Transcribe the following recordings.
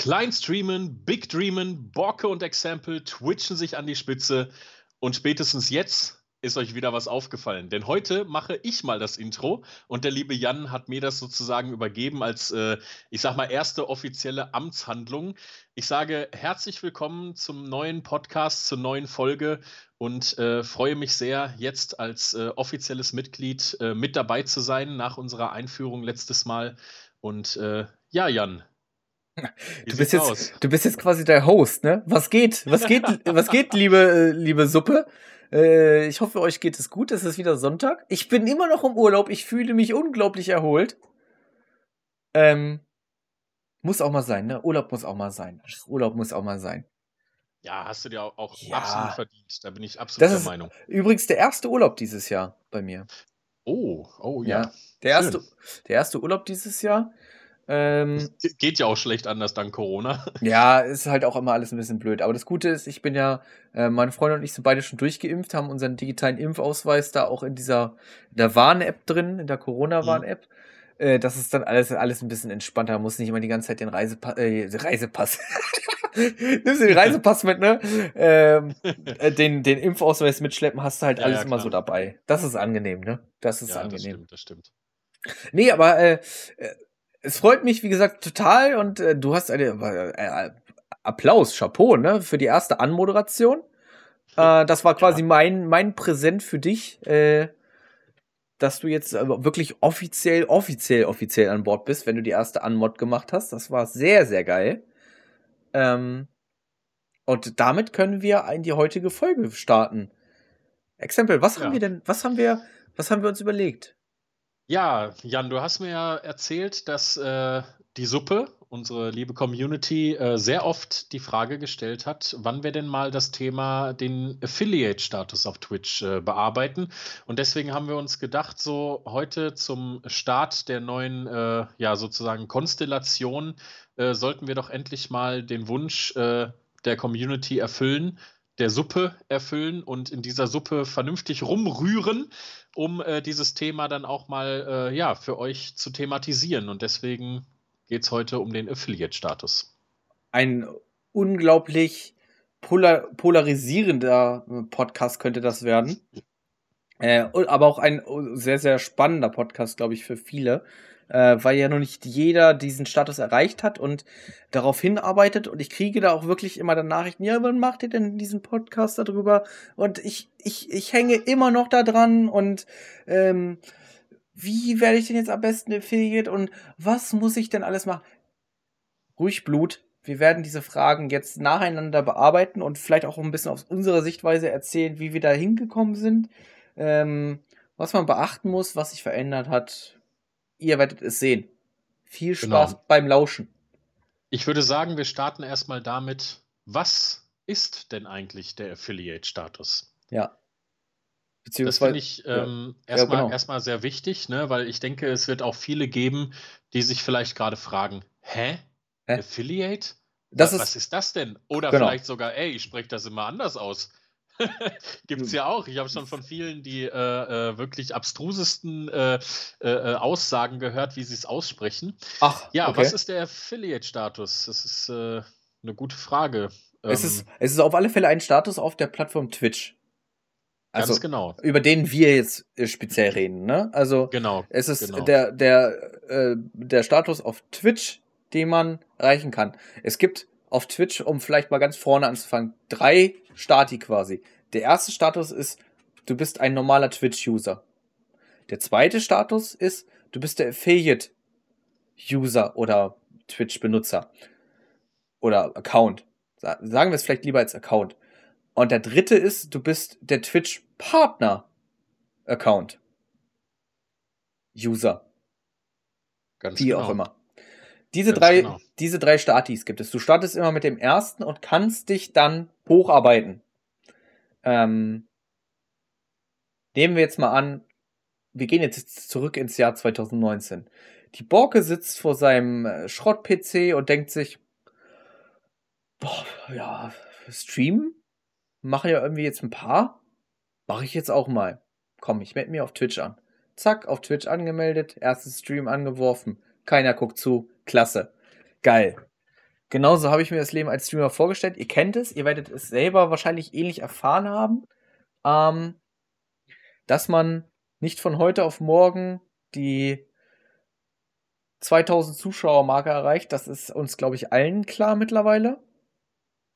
Klein streamen, Big dreamen, Borke und Example twitchen sich an die Spitze und spätestens jetzt ist euch wieder was aufgefallen. Denn heute mache ich mal das Intro und der liebe Jan hat mir das sozusagen übergeben als, äh, ich sag mal, erste offizielle Amtshandlung. Ich sage herzlich willkommen zum neuen Podcast, zur neuen Folge und äh, freue mich sehr, jetzt als äh, offizielles Mitglied äh, mit dabei zu sein nach unserer Einführung letztes Mal. Und äh, ja, Jan, du bist, jetzt, du bist jetzt quasi der Host, ne? Was geht? Was geht, was geht, liebe, liebe Suppe? Äh, ich hoffe, euch geht es gut. Es ist wieder Sonntag. Ich bin immer noch im Urlaub. Ich fühle mich unglaublich erholt. Ähm, muss auch mal sein, ne? Urlaub muss auch mal sein. Urlaub muss auch mal sein. Ja, hast du dir auch, auch ja. absolut verdient. Da bin ich absolut das der Meinung. Übrigens der erste Urlaub dieses Jahr bei mir. Oh, oh ja. ja der, erste, der erste Urlaub dieses Jahr. Ähm, geht ja auch schlecht anders dank Corona. Ja, ist halt auch immer alles ein bisschen blöd. Aber das Gute ist, ich bin ja, äh, meine Freundin und ich sind beide schon durchgeimpft, haben unseren digitalen Impfausweis da auch in dieser in der Warn-App drin, in der Corona-Warn-App. Mhm. Äh, das ist dann alles, alles ein bisschen entspannter. Man muss nicht immer die ganze Zeit den Reisepa äh, Reisepass. Nimmst du den Reisepass mit, ne? Ähm, äh, den, den Impfausweis mitschleppen, hast du halt ja, alles ja, immer so dabei. Das ist angenehm, ne? Das ist ja, angenehm. Das stimmt, das stimmt. Nee, aber äh, äh es freut mich, wie gesagt, total und äh, du hast eine äh, Applaus, Chapeau, ne, für die erste Anmoderation. Äh, das war quasi ja. mein, mein Präsent für dich, äh, dass du jetzt wirklich offiziell, offiziell, offiziell an Bord bist, wenn du die erste Anmod gemacht hast. Das war sehr, sehr geil. Ähm, und damit können wir in die heutige Folge starten. Exempel, was ja. haben wir denn, was haben wir, was haben wir uns überlegt? Ja, Jan, du hast mir ja erzählt, dass äh, die Suppe, unsere liebe Community, äh, sehr oft die Frage gestellt hat, wann wir denn mal das Thema den Affiliate-Status auf Twitch äh, bearbeiten. Und deswegen haben wir uns gedacht, so heute zum Start der neuen, äh, ja, sozusagen Konstellation, äh, sollten wir doch endlich mal den Wunsch äh, der Community erfüllen, der Suppe erfüllen und in dieser Suppe vernünftig rumrühren, um äh, dieses Thema dann auch mal äh, ja, für euch zu thematisieren. Und deswegen geht es heute um den Affiliate-Status. Ein unglaublich polar polarisierender Podcast könnte das werden. Äh, aber auch ein sehr, sehr spannender Podcast, glaube ich, für viele äh, weil ja noch nicht jeder diesen Status erreicht hat und darauf hinarbeitet. Und ich kriege da auch wirklich immer dann Nachrichten, ja, wann macht ihr denn diesen Podcast darüber? Und ich, ich, ich hänge immer noch da dran und ähm, wie werde ich denn jetzt am besten Affiliate und was muss ich denn alles machen? Ruhig Blut. Wir werden diese Fragen jetzt nacheinander bearbeiten und vielleicht auch ein bisschen aus unserer Sichtweise erzählen, wie wir da hingekommen sind, ähm, was man beachten muss, was sich verändert hat, Ihr werdet es sehen. Viel genau. Spaß genau. beim Lauschen. Ich würde sagen, wir starten erstmal damit, was ist denn eigentlich der Affiliate-Status? Ja. Das finde ich ähm, ja. erstmal, ja, genau. erstmal sehr wichtig, ne? weil ich denke, es wird auch viele geben, die sich vielleicht gerade fragen, hä? hä? Affiliate? Das was, ist, was ist das denn? Oder genau. vielleicht sogar, ey, ich spreche das immer anders aus. Gibt es hm. ja auch. Ich habe schon von vielen die äh, äh, wirklich abstrusesten äh, äh, äh Aussagen gehört, wie sie es aussprechen. Ach, ja, okay. was ist der Affiliate-Status? Das ist äh, eine gute Frage. Es, ähm, ist, es ist auf alle Fälle ein Status auf der Plattform Twitch. Also, ganz genau. Über den wir jetzt speziell reden, ne? Also, genau, es ist genau. der, der, der Status auf Twitch, den man erreichen kann. Es gibt auf Twitch, um vielleicht mal ganz vorne anzufangen, drei Stati quasi. Der erste Status ist, du bist ein normaler Twitch-User. Der zweite Status ist, du bist der Affiliate-User oder Twitch-Benutzer. Oder Account. Sagen wir es vielleicht lieber als Account. Und der dritte ist, du bist der Twitch-Partner-Account. User. Ganz Wie genau. auch immer. Diese drei, genau. diese drei Statis gibt es. Du startest immer mit dem ersten und kannst dich dann hocharbeiten. Ähm, nehmen wir jetzt mal an, wir gehen jetzt zurück ins Jahr 2019. Die Borke sitzt vor seinem äh, Schrott-PC und denkt sich, boah, ja, streamen? Mache ja irgendwie jetzt ein paar. Mache ich jetzt auch mal. Komm, ich melde mir auf Twitch an. Zack, auf Twitch angemeldet, erstes Stream angeworfen. Keiner guckt zu. Klasse. Geil. genauso habe ich mir das Leben als Streamer vorgestellt. Ihr kennt es, ihr werdet es selber wahrscheinlich ähnlich erfahren haben, ähm, dass man nicht von heute auf morgen die 2000 Zuschauer-Marke erreicht. Das ist uns, glaube ich, allen klar mittlerweile.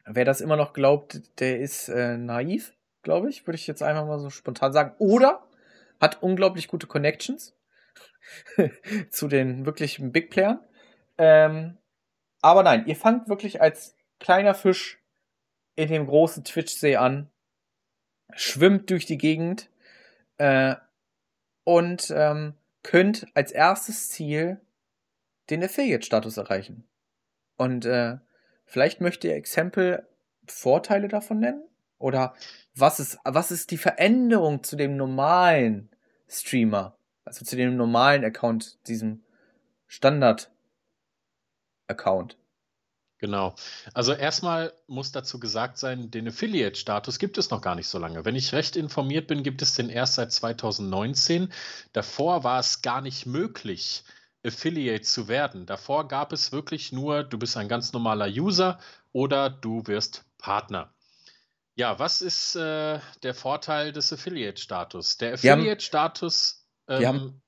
Wer das immer noch glaubt, der ist äh, naiv, glaube ich, würde ich jetzt einfach mal so spontan sagen. Oder hat unglaublich gute Connections zu den wirklichen Big Playern. Ähm, aber nein, ihr fangt wirklich als kleiner Fisch in dem großen Twitch-See an, schwimmt durch die Gegend äh, und ähm, könnt als erstes Ziel den Affiliate-Status erreichen. Und äh, vielleicht möchte ihr Exempel Vorteile davon nennen? Oder was ist, was ist die Veränderung zu dem normalen Streamer? Also zu dem normalen Account, diesem Standard-Account? Genau. Also erstmal muss dazu gesagt sein, den Affiliate-Status gibt es noch gar nicht so lange. Wenn ich recht informiert bin, gibt es den erst seit 2019. Davor war es gar nicht möglich, Affiliate zu werden. Davor gab es wirklich nur, du bist ein ganz normaler User oder du wirst Partner. Ja, was ist äh, der Vorteil des Affiliate-Status? Der Affiliate-Status. Ähm,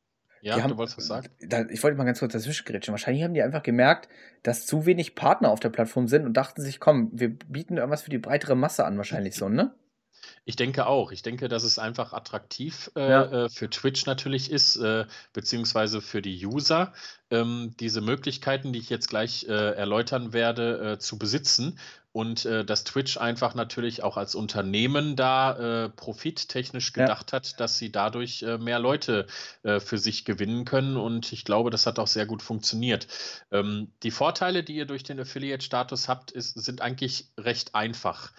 ja, haben, du wolltest was sagen? Da, ich wollte mal ganz kurz dazwischen grätschen. Wahrscheinlich haben die einfach gemerkt, dass zu wenig Partner auf der Plattform sind und dachten sich, komm, wir bieten irgendwas für die breitere Masse an, wahrscheinlich so, ne? Ich denke auch. Ich denke, dass es einfach attraktiv äh, ja. Äh, für Twitch natürlich ist, äh, beziehungsweise für die User, ähm, diese Möglichkeiten, die ich jetzt gleich äh, erläutern werde, äh, zu besitzen. Und äh, dass Twitch einfach natürlich auch als Unternehmen da profittechnisch gedacht ja. hat, dass sie dadurch mehr Leute für sich gewinnen können. Und ich glaube, das hat auch sehr gut funktioniert. Ähm, die Vorteile, die ihr durch den Affiliate-Status habt, ist, sind eigentlich recht einfach.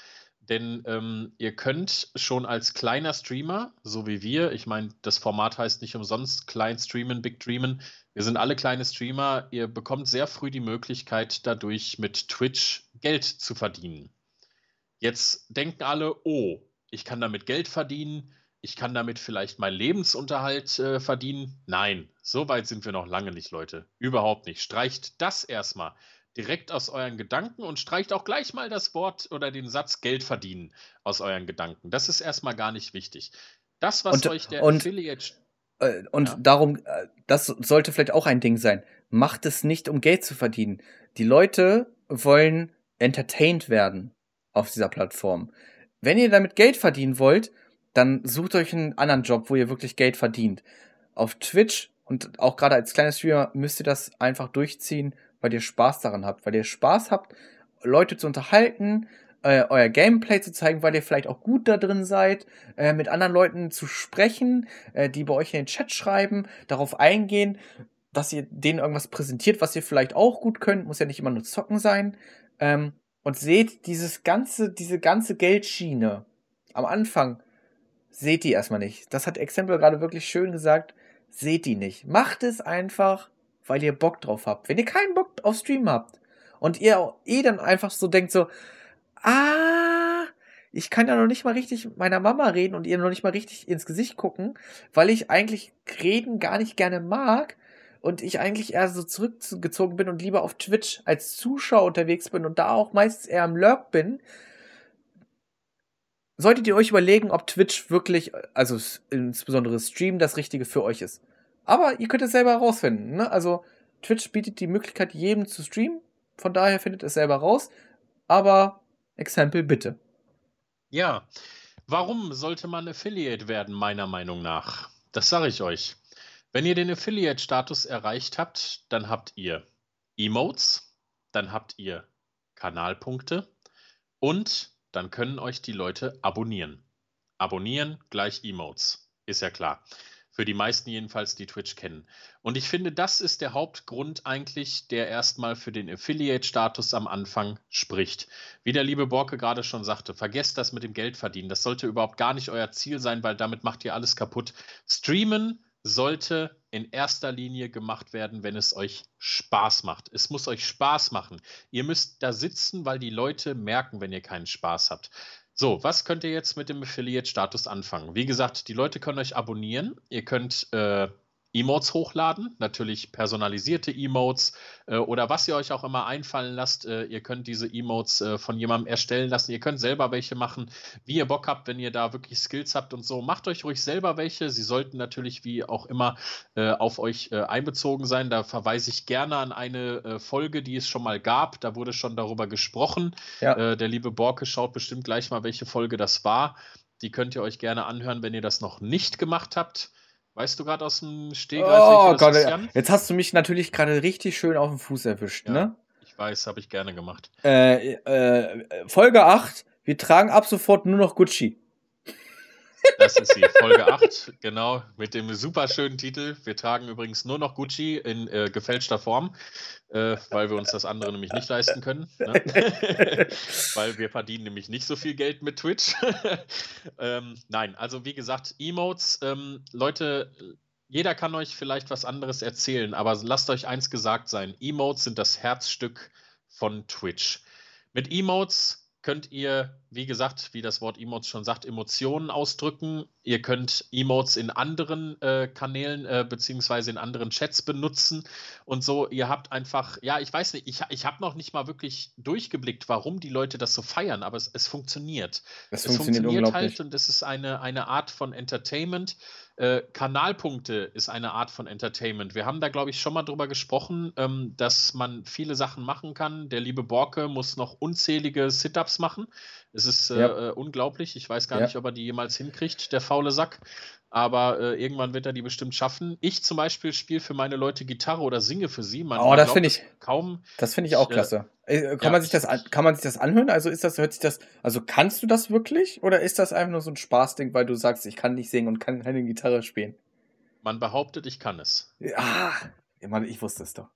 Denn ähm, ihr könnt schon als kleiner Streamer, so wie wir, ich meine, das Format heißt nicht umsonst Klein Streamen, Big Dreamen. Wir sind alle kleine Streamer. Ihr bekommt sehr früh die Möglichkeit, dadurch mit Twitch Geld zu verdienen. Jetzt denken alle, oh, ich kann damit Geld verdienen, ich kann damit vielleicht meinen Lebensunterhalt äh, verdienen. Nein, so weit sind wir noch lange nicht, Leute. Überhaupt nicht. Streicht das erstmal direkt aus euren Gedanken und streicht auch gleich mal das Wort oder den Satz Geld verdienen aus euren Gedanken. Das ist erstmal gar nicht wichtig. Das, was und, euch der und, Affiliate. Äh, und ja. darum, äh, das sollte vielleicht auch ein Ding sein. Macht es nicht, um Geld zu verdienen. Die Leute wollen entertained werden auf dieser Plattform. Wenn ihr damit Geld verdienen wollt, dann sucht euch einen anderen Job, wo ihr wirklich Geld verdient. Auf Twitch und auch gerade als kleiner Streamer müsst ihr das einfach durchziehen weil ihr Spaß daran habt, weil ihr Spaß habt, Leute zu unterhalten, äh, euer Gameplay zu zeigen, weil ihr vielleicht auch gut da drin seid, äh, mit anderen Leuten zu sprechen, äh, die bei euch in den Chat schreiben, darauf eingehen, dass ihr denen irgendwas präsentiert, was ihr vielleicht auch gut könnt, muss ja nicht immer nur zocken sein. Ähm, und seht dieses ganze, diese ganze Geldschiene am Anfang, seht die erstmal nicht. Das hat Exempel gerade wirklich schön gesagt. Seht die nicht. Macht es einfach weil ihr Bock drauf habt. Wenn ihr keinen Bock auf Stream habt und ihr eh dann einfach so denkt so, ah, ich kann ja noch nicht mal richtig mit meiner Mama reden und ihr noch nicht mal richtig ins Gesicht gucken, weil ich eigentlich reden gar nicht gerne mag und ich eigentlich eher so zurückgezogen bin und lieber auf Twitch als Zuschauer unterwegs bin und da auch meistens eher am Lurk bin, solltet ihr euch überlegen, ob Twitch wirklich, also insbesondere Stream, das Richtige für euch ist. Aber ihr könnt es selber herausfinden. Ne? Also Twitch bietet die Möglichkeit, jedem zu streamen. Von daher findet es selber raus. Aber Exempel bitte. Ja, warum sollte man Affiliate werden, meiner Meinung nach? Das sage ich euch. Wenn ihr den Affiliate-Status erreicht habt, dann habt ihr Emotes, dann habt ihr Kanalpunkte und dann können euch die Leute abonnieren. Abonnieren gleich Emotes, ist ja klar. Für die meisten jedenfalls, die Twitch kennen. Und ich finde, das ist der Hauptgrund eigentlich, der erstmal für den Affiliate-Status am Anfang spricht. Wie der liebe Borke gerade schon sagte, vergesst das mit dem Geld verdienen. Das sollte überhaupt gar nicht euer Ziel sein, weil damit macht ihr alles kaputt. Streamen sollte in erster Linie gemacht werden, wenn es euch Spaß macht. Es muss euch Spaß machen. Ihr müsst da sitzen, weil die Leute merken, wenn ihr keinen Spaß habt. So, was könnt ihr jetzt mit dem Affiliate-Status anfangen? Wie gesagt, die Leute können euch abonnieren. Ihr könnt äh, Emotes hochladen, natürlich personalisierte Emotes äh, oder was ihr euch auch immer einfallen lasst. Äh, ihr könnt diese Emotes äh, von jemandem erstellen lassen. Ihr könnt selber welche machen, wie ihr Bock habt, wenn ihr da wirklich Skills habt und so. Macht euch ruhig selber welche. Sie sollten natürlich wie auch immer äh, auf euch äh, einbezogen sein. Da verweise ich gerne an eine äh, Folge, die es schon mal gab. Da wurde schon darüber gesprochen. Ja. der liebe Borke schaut bestimmt gleich mal, welche Folge das war. Die könnt ihr euch gerne anhören, wenn ihr das noch nicht gemacht habt. Weißt du gerade aus dem Stegreif? Oh Gott, jetzt hast du mich natürlich gerade richtig schön auf den Fuß erwischt, ja, ne? Ich weiß, habe ich gerne gemacht. Äh, äh, Folge 8, wir tragen ab sofort nur noch Gucci. Das ist sie, Folge 8, genau, mit dem super schönen Titel. Wir tragen übrigens nur noch Gucci in äh, gefälschter Form, äh, weil wir uns das andere nämlich nicht leisten können. Ne? weil wir verdienen nämlich nicht so viel Geld mit Twitch. ähm, nein, also wie gesagt, Emotes, ähm, Leute, jeder kann euch vielleicht was anderes erzählen, aber lasst euch eins gesagt sein: Emotes sind das Herzstück von Twitch. Mit Emotes könnt ihr, wie gesagt, wie das Wort Emotes schon sagt, Emotionen ausdrücken. Ihr könnt Emotes in anderen äh, Kanälen äh, beziehungsweise in anderen Chats benutzen und so. Ihr habt einfach, ja, ich weiß nicht, ich, ich habe noch nicht mal wirklich durchgeblickt, warum die Leute das so feiern, aber es, es funktioniert. Es, es funktioniert, funktioniert halt und es ist eine, eine Art von Entertainment. Äh, Kanalpunkte ist eine Art von Entertainment. Wir haben da, glaube ich, schon mal drüber gesprochen, ähm, dass man viele Sachen machen kann. Der liebe Borke muss noch unzählige Sit-Ups machen. Es ist äh, ja. äh, unglaublich. Ich weiß gar ja. nicht, ob er die jemals hinkriegt, der faule Sack aber äh, irgendwann wird er die bestimmt schaffen. Ich zum Beispiel spiele für meine Leute Gitarre oder singe für sie. Man, oh, das finde ich kaum. Das finde ich auch äh, klasse. Äh, kann ja, man sich das an, kann man sich das anhören? Also ist das hört sich das also kannst du das wirklich oder ist das einfach nur so ein Spaßding, weil du sagst, ich kann nicht singen und kann keine Gitarre spielen? Man behauptet, ich kann es. Ja, ich wusste es doch.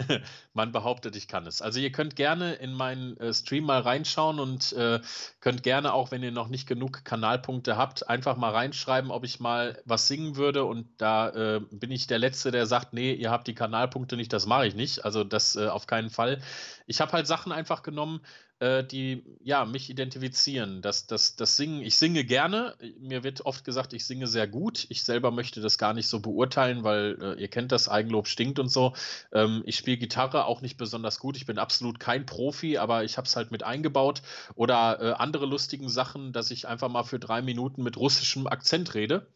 Man behauptet, ich kann es. Also ihr könnt gerne in meinen äh, Stream mal reinschauen und äh, könnt gerne auch, wenn ihr noch nicht genug Kanalpunkte habt, einfach mal reinschreiben, ob ich mal was singen würde. Und da äh, bin ich der Letzte, der sagt, nee, ihr habt die Kanalpunkte nicht, das mache ich nicht. Also das äh, auf keinen Fall. Ich habe halt Sachen einfach genommen, äh, die ja mich identifizieren. Das, das, das Singen, ich singe gerne. Mir wird oft gesagt, ich singe sehr gut. Ich selber möchte das gar nicht so beurteilen, weil äh, ihr kennt das, Eigenlob stinkt und so. Ähm, ich spiele Gitarre auch nicht besonders gut. Ich bin absolut kein Profi, aber ich habe es halt mit eingebaut. Oder äh, andere lustigen Sachen, dass ich einfach mal für drei Minuten mit russischem Akzent rede.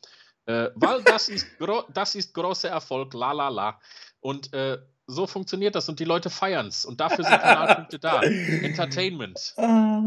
Äh, weil das ist, das ist großer Erfolg, la la la. Und äh, so funktioniert das und die Leute feiern es. Und dafür sind Kanalpunkte da. Entertainment. Ah,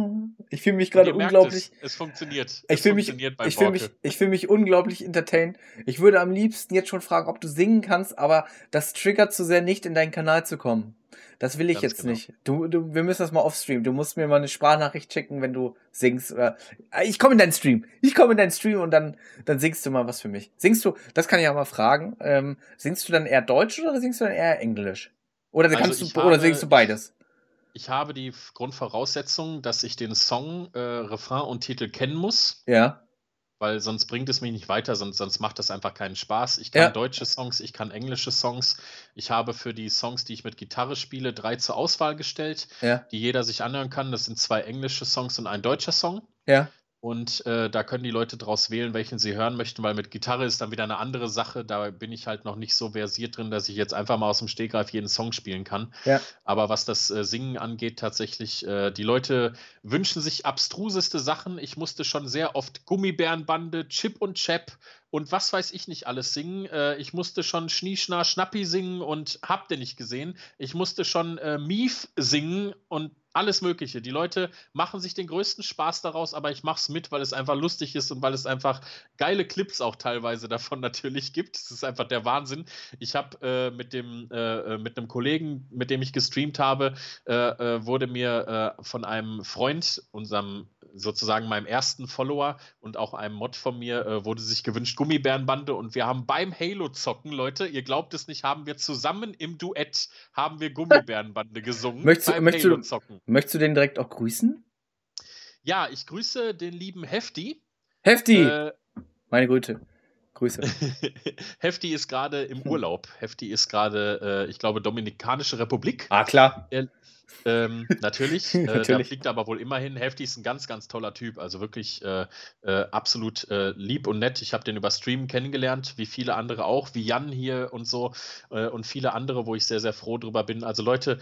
ich fühle mich gerade unglaublich. Es, es, funktioniert. Ich fühle mich, ich fühl mich, ich fühl mich unglaublich entertained. Ich würde am liebsten jetzt schon fragen, ob du singen kannst, aber das triggert zu sehr nicht, in deinen Kanal zu kommen. Das will ich Ganz jetzt genau. nicht. Du, du, wir müssen das mal offstream. Du musst mir mal eine Sprachnachricht schicken, wenn du singst. Oder, äh, ich komme in deinen Stream. Ich komme in deinen Stream und dann, dann singst du mal was für mich. Singst du, das kann ich auch mal fragen, ähm, singst du dann eher Deutsch oder singst du dann eher Englisch? Oder, also kannst du, habe, oder singst du beides? Ich habe die Grundvoraussetzung, dass ich den Song, äh, Refrain und Titel kennen muss. Ja weil sonst bringt es mich nicht weiter, sonst, sonst macht das einfach keinen Spaß. Ich kann ja. deutsche Songs, ich kann englische Songs. Ich habe für die Songs, die ich mit Gitarre spiele, drei zur Auswahl gestellt, ja. die jeder sich anhören kann. Das sind zwei englische Songs und ein deutscher Song. Ja. Und äh, da können die Leute draus wählen, welchen sie hören möchten, weil mit Gitarre ist dann wieder eine andere Sache. Da bin ich halt noch nicht so versiert drin, dass ich jetzt einfach mal aus dem Stegreif jeden Song spielen kann. Ja. Aber was das äh, Singen angeht, tatsächlich, äh, die Leute wünschen sich abstruseste Sachen. Ich musste schon sehr oft Gummibärenbande, Chip und Chap und was weiß ich nicht alles singen. Äh, ich musste schon Schnieschna Schnappi singen und habt ihr nicht gesehen. Ich musste schon äh, Mief singen und alles Mögliche. Die Leute machen sich den größten Spaß daraus, aber ich mache es mit, weil es einfach lustig ist und weil es einfach geile Clips auch teilweise davon natürlich gibt. Es ist einfach der Wahnsinn. Ich habe äh, mit dem äh, äh, mit einem Kollegen, mit dem ich gestreamt habe, äh, äh wurde mir äh, von einem Freund, unserem sozusagen meinem ersten Follower und auch einem Mod von mir, wurde sich gewünscht Gummibärenbande und wir haben beim Halo zocken, Leute, ihr glaubt es nicht, haben wir zusammen im Duett haben wir Gummibärenbande gesungen. Möchtest, beim möchtest Halo zocken. Möchtest du den direkt auch grüßen? Ja, ich grüße den lieben Hefti. Hefti! Äh, Meine Güte. Grüße. Hefti ist gerade im Urlaub. Hefti ist gerade, äh, ich glaube, Dominikanische Republik. Ah, klar. Er, ähm, natürlich, äh, Natürlich. der fliegt aber wohl immerhin. Hefti ist ein ganz, ganz toller Typ. Also wirklich äh, äh, absolut äh, lieb und nett. Ich habe den über Stream kennengelernt, wie viele andere auch, wie Jan hier und so äh, und viele andere, wo ich sehr, sehr froh drüber bin. Also Leute,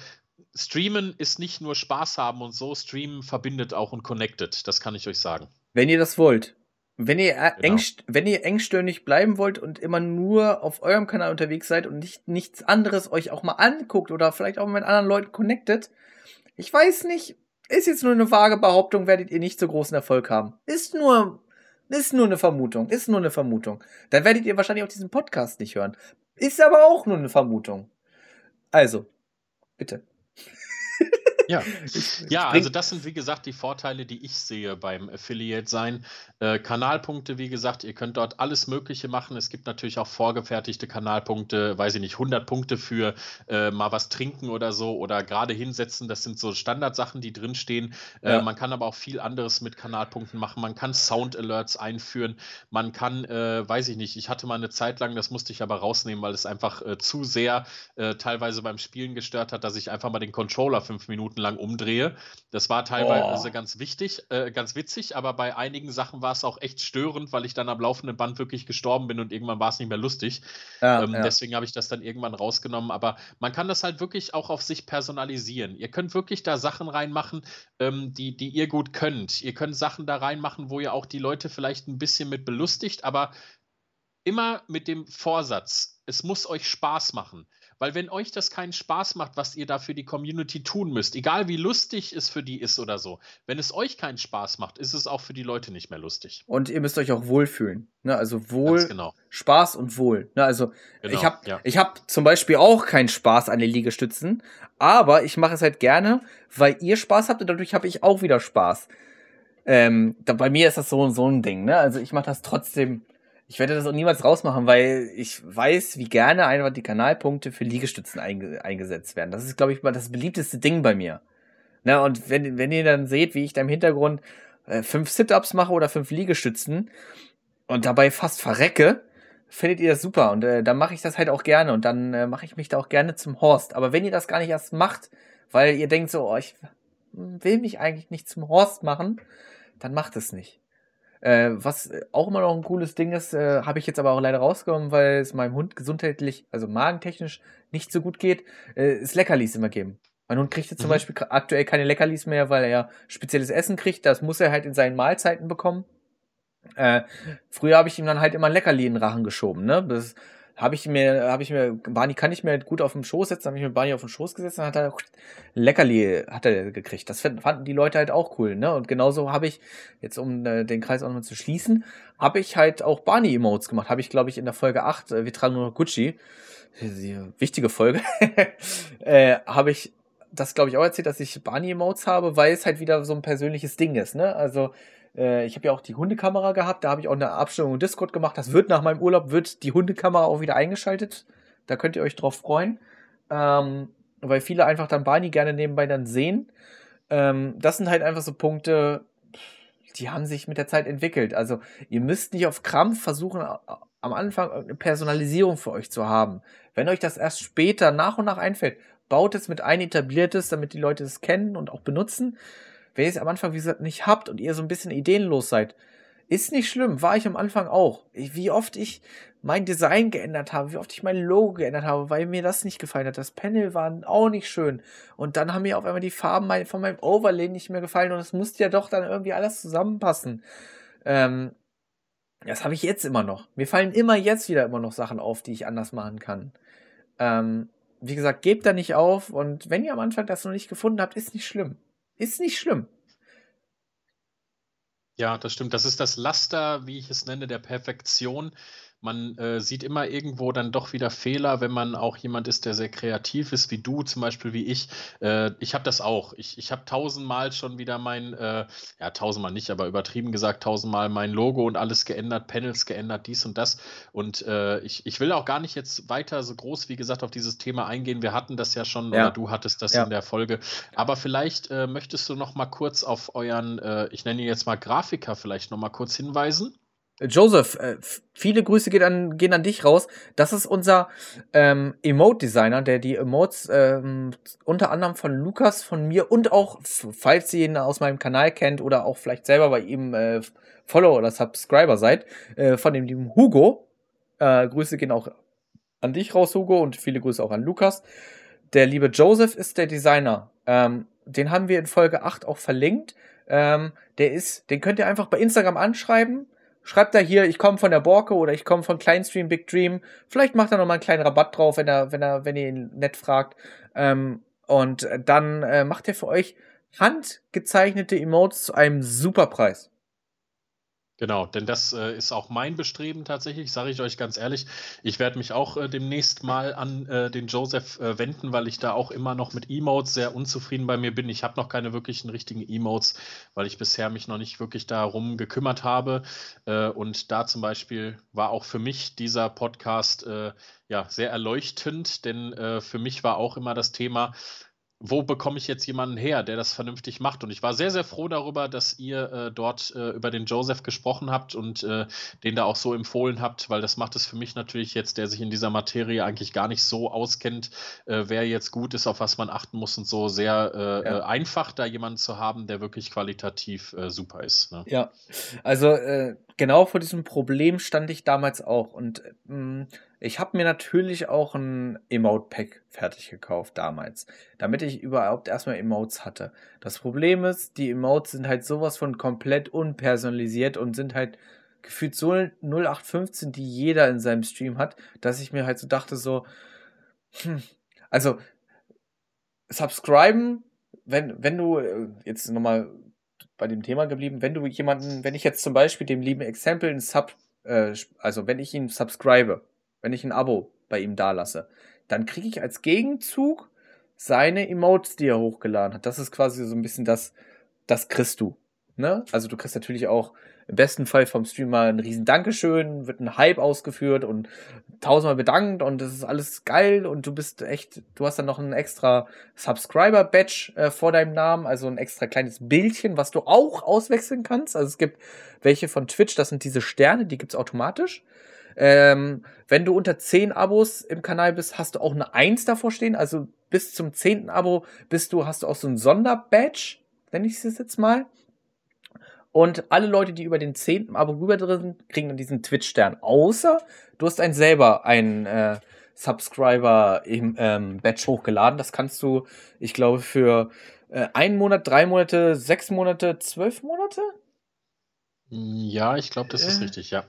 Streamen ist nicht nur Spaß haben und so, Streamen verbindet auch und connected. Das kann ich euch sagen. Wenn ihr das wollt. Wenn ihr, äh, Genau. engst, wenn ihr engstirnig bleiben wollt und immer nur auf eurem Kanal unterwegs seid und nicht nichts anderes euch auch mal anguckt oder vielleicht auch mit anderen Leuten connectet, ich weiß nicht, ist jetzt nur eine vage Behauptung, werdet ihr nicht so großen Erfolg haben. Ist nur, ist nur eine Vermutung, ist nur eine Vermutung. Dann werdet ihr wahrscheinlich auch diesen Podcast nicht hören. Ist aber auch nur eine Vermutung. Also, bitte. Ja. Ja, also das sind wie gesagt die Vorteile, die ich sehe beim Affiliate sein. Äh, Kanalpunkte, wie gesagt, ihr könnt dort alles Mögliche machen. Es gibt natürlich auch vorgefertigte Kanalpunkte, weiß ich nicht, 100 Punkte für äh, mal was trinken oder so oder gerade hinsetzen. Das sind so Standardsachen, die drinstehen. Äh, Ja. Man kann aber auch viel anderes mit Kanalpunkten machen. Man kann Sound Alerts einführen. Man kann, äh, weiß ich nicht, ich hatte mal eine Zeit lang, das musste ich aber rausnehmen, weil es einfach äh, zu sehr äh, teilweise beim Spielen gestört hat, dass ich einfach mal den Controller fünf Minuten lang umdrehe. Das war teilweise Oh. ganz wichtig, äh, ganz witzig, aber bei einigen Sachen war es auch echt störend, weil ich dann am laufenden Band wirklich gestorben bin und irgendwann war es nicht mehr lustig. ja, ähm, ja. Deswegen habe ich das dann irgendwann rausgenommen. Aber man kann das halt wirklich auch auf sich personalisieren. Ihr könnt wirklich da Sachen reinmachen, ähm, die, die ihr gut könnt. Ihr könnt Sachen da reinmachen, wo ihr auch die Leute vielleicht ein bisschen mit belustigt, aber immer mit dem Vorsatz, es muss euch Spaß machen. Weil wenn euch das keinen Spaß macht, was ihr da für die Community tun müsst, egal wie lustig es für die ist oder so, wenn es euch keinen Spaß macht, ist es auch für die Leute nicht mehr lustig. Und ihr müsst euch auch wohlfühlen. Ne? Also wohl, genau. Spaß und Wohl. Ne? Also genau. ich habe ja. ich hab zum Beispiel auch keinen Spaß an den Liegestützen, aber ich mache es halt gerne, weil ihr Spaß habt und dadurch habe ich auch wieder Spaß. Ähm, da, bei mir ist das so, so ein Ding. Ne? Also ich mache das trotzdem. Ich werde das auch niemals rausmachen, weil ich weiß, wie gerne einfach die Kanalpunkte für Liegestützen einge eingesetzt werden. Das ist, glaube ich, mal das beliebteste Ding bei mir. Ne? Und wenn, wenn ihr dann seht, wie ich da im Hintergrund äh, fünf Sit-Ups mache oder fünf Liegestützen und dabei fast verrecke, findet ihr das super und äh, dann mache ich das halt auch gerne und dann äh, mache ich mich da auch gerne zum Horst. Aber wenn ihr das gar nicht erst macht, weil ihr denkt so, oh, ich will mich eigentlich nicht zum Horst machen, dann macht es nicht. Äh, was auch immer noch ein cooles Ding ist, äh, habe ich jetzt aber auch leider rausgenommen, weil es meinem Hund gesundheitlich, also magentechnisch nicht so gut geht, äh, ist Leckerlis immer geben. Mein Hund kriegt jetzt zum Mhm. Beispiel aktuell keine Leckerlis mehr, weil er spezielles Essen kriegt. Das muss er halt in seinen Mahlzeiten bekommen. Äh, früher habe ich ihm dann halt immer ein Leckerli in den Rachen geschoben, ne? Das habe ich mir, habe ich mir, Barney kann ich mir gut auf den Schoß setzen, habe ich mir Barney auf den Schoß gesetzt, dann hat er Leckerli hat er gekriegt. Das fand- fanden die Leute halt auch cool, ne? Und genauso habe ich, jetzt um äh, den Kreis auch nochmal zu schließen, habe ich halt auch Barney-Emotes gemacht. Habe ich, glaube ich, in der Folge 8, äh, wir tragen nur Gucci, die wichtige Folge, äh, habe ich das, glaube ich, auch erzählt, dass ich Barney-Emotes habe, weil es halt wieder so ein persönliches Ding ist, ne? Also, äh, ich habe ja auch die Hundekamera gehabt, da habe ich auch eine Abstimmung im Discord gemacht. Das wird nach meinem Urlaub, wird die Hundekamera auch wieder eingeschaltet. Da könnt ihr euch drauf freuen. Ähm, weil viele einfach dann Barney gerne nebenbei dann sehen. Ähm, das sind halt einfach so Punkte, die haben sich mit der Zeit entwickelt. Also ihr müsst nicht auf Krampf versuchen, am Anfang eine Personalisierung für euch zu haben. Wenn euch das erst später nach und nach einfällt, baut es mit ein etabliertes, damit die Leute es kennen und auch benutzen. Wenn ihr es am Anfang, wie gesagt, nicht habt und ihr so ein bisschen ideenlos seid, ist nicht schlimm, war ich am Anfang auch. Wie oft ich mein Design geändert habe, wie oft ich mein Logo geändert habe, weil mir das nicht gefallen hat. Das Panel war auch nicht schön. Und dann haben mir auf einmal die Farben von meinem Overlay nicht mehr gefallen und es musste ja doch dann irgendwie alles zusammenpassen. Ähm, das habe ich jetzt immer noch. Mir fallen immer jetzt wieder immer noch Sachen auf, die ich anders machen kann. Ähm, wie gesagt, gebt da nicht auf und wenn ihr am Anfang das noch nicht gefunden habt, ist nicht schlimm. Ist nicht schlimm. Ja, das stimmt. Das ist das Laster, wie ich es nenne, der Perfektion. Man äh, sieht immer irgendwo dann doch wieder Fehler, wenn man auch jemand ist, der sehr kreativ ist, wie du zum Beispiel, wie ich. Äh, ich habe das auch. Ich, ich habe tausendmal schon wieder mein, äh, ja, tausendmal nicht, aber übertrieben gesagt, tausendmal mein Logo und alles geändert, Panels geändert, dies und das. Und äh, ich, ich will auch gar nicht jetzt weiter so groß, wie gesagt, auf dieses Thema eingehen. Wir hatten das ja schon, Ja. oder du hattest das Ja. in der Folge. Aber vielleicht äh, möchtest du noch mal kurz auf euren, äh, ich nenne ihn jetzt mal Grafiker, vielleicht noch mal kurz hinweisen. Joseph, äh, viele Grüße gehen an, gehen an dich raus. Das ist unser ähm, Emote-Designer, der die Emotes ähm, unter anderem von Lukas, von mir und auch, falls ihr ihn aus meinem Kanal kennt oder auch vielleicht selber bei ihm äh, Follower oder Subscriber seid, äh, von dem lieben Hugo. Äh, Grüße gehen auch an dich raus, Hugo, und viele Grüße auch an Lukas. Der liebe Joseph ist der Designer. Ähm, den haben wir in Folge 8 auch verlinkt. Ähm, der ist, den könnt ihr einfach bei Instagram anschreiben Schreibt da hier, ich komme von der Borke oder ich komme von Kleinstream Big Dream. Vielleicht macht er noch mal einen kleinen Rabatt drauf, wenn er, wenn er, wenn ihr ihn nett fragt. Ähm, und dann äh, macht er für euch handgezeichnete Emotes zu einem super Preis. Genau, denn das äh, ist auch mein Bestreben tatsächlich, sage ich euch ganz ehrlich. Ich werde mich auch äh, demnächst mal an äh, den Joseph äh, wenden, weil ich da auch immer noch mit Emotes sehr unzufrieden bei mir bin. Ich habe noch keine wirklichen richtigen Emotes, weil ich bisher mich noch nicht wirklich darum gekümmert habe. Äh, und da zum Beispiel war auch für mich dieser Podcast äh, ja sehr erleuchtend, denn für mich war auch immer das Thema, wo bekomme ich jetzt jemanden her, der das vernünftig macht? Und ich war sehr, sehr froh darüber, dass ihr äh, dort äh, über den Joseph gesprochen habt und äh, den da auch so empfohlen habt, weil das macht es für mich natürlich jetzt, der sich in dieser Materie eigentlich gar nicht so auskennt, äh, wer jetzt gut ist, auf was man achten muss und so, sehr äh, ja. Äh, einfach, da jemanden zu haben, der wirklich qualitativ super ist. Ne? Ja, also genau vor diesem Problem stand ich damals auch und mm, ich habe mir natürlich auch ein Emote-Pack fertig gekauft damals, damit ich überhaupt erstmal Emotes hatte. Das Problem ist, die Emotes sind halt sowas von komplett unpersonalisiert und sind halt gefühlt so 0815, die jeder in seinem Stream hat, dass ich mir halt so dachte, so, hm, also subscriben, wenn, wenn du, äh, jetzt nochmal bei dem Thema geblieben, wenn du jemanden, wenn ich jetzt zum Beispiel dem lieben Exempel ein Sub, äh, also wenn ich ihn subscribe, wenn ich ein Abo bei ihm dalasse, dann kriege ich als Gegenzug seine Emotes, die er hochgeladen hat. Das ist quasi so ein bisschen das, das kriegst du. Ne? Also du kriegst natürlich auch im besten Fall vom Streamer ein riesen Dankeschön, wird ein Hype ausgeführt und tausendmal bedankt und das ist alles geil und du bist echt, du hast dann noch ein extra Subscriber-Badge äh, vor deinem Namen, also ein extra kleines Bildchen, was du auch auswechseln kannst. Also es gibt welche von Twitch, das sind diese Sterne, die gibt's automatisch. Ähm, wenn du unter 10 Abos im Kanal bist, hast du auch eine 1 davor stehen. Also bis zum 10. Abo bist du, hast du auch so ein Sonderbadge, nenne ich es jetzt mal. Und alle Leute, die über den 10. Abo rüber drin sind, kriegen dann diesen Twitch-Stern. Außer du hast ein selber ein äh, Subscriber im ähm, Badge hochgeladen. Das kannst du, ich glaube, für äh, einen Monat, drei Monate, sechs Monate, zwölf Monate? Ja, ich glaube, das ist äh, richtig, ja.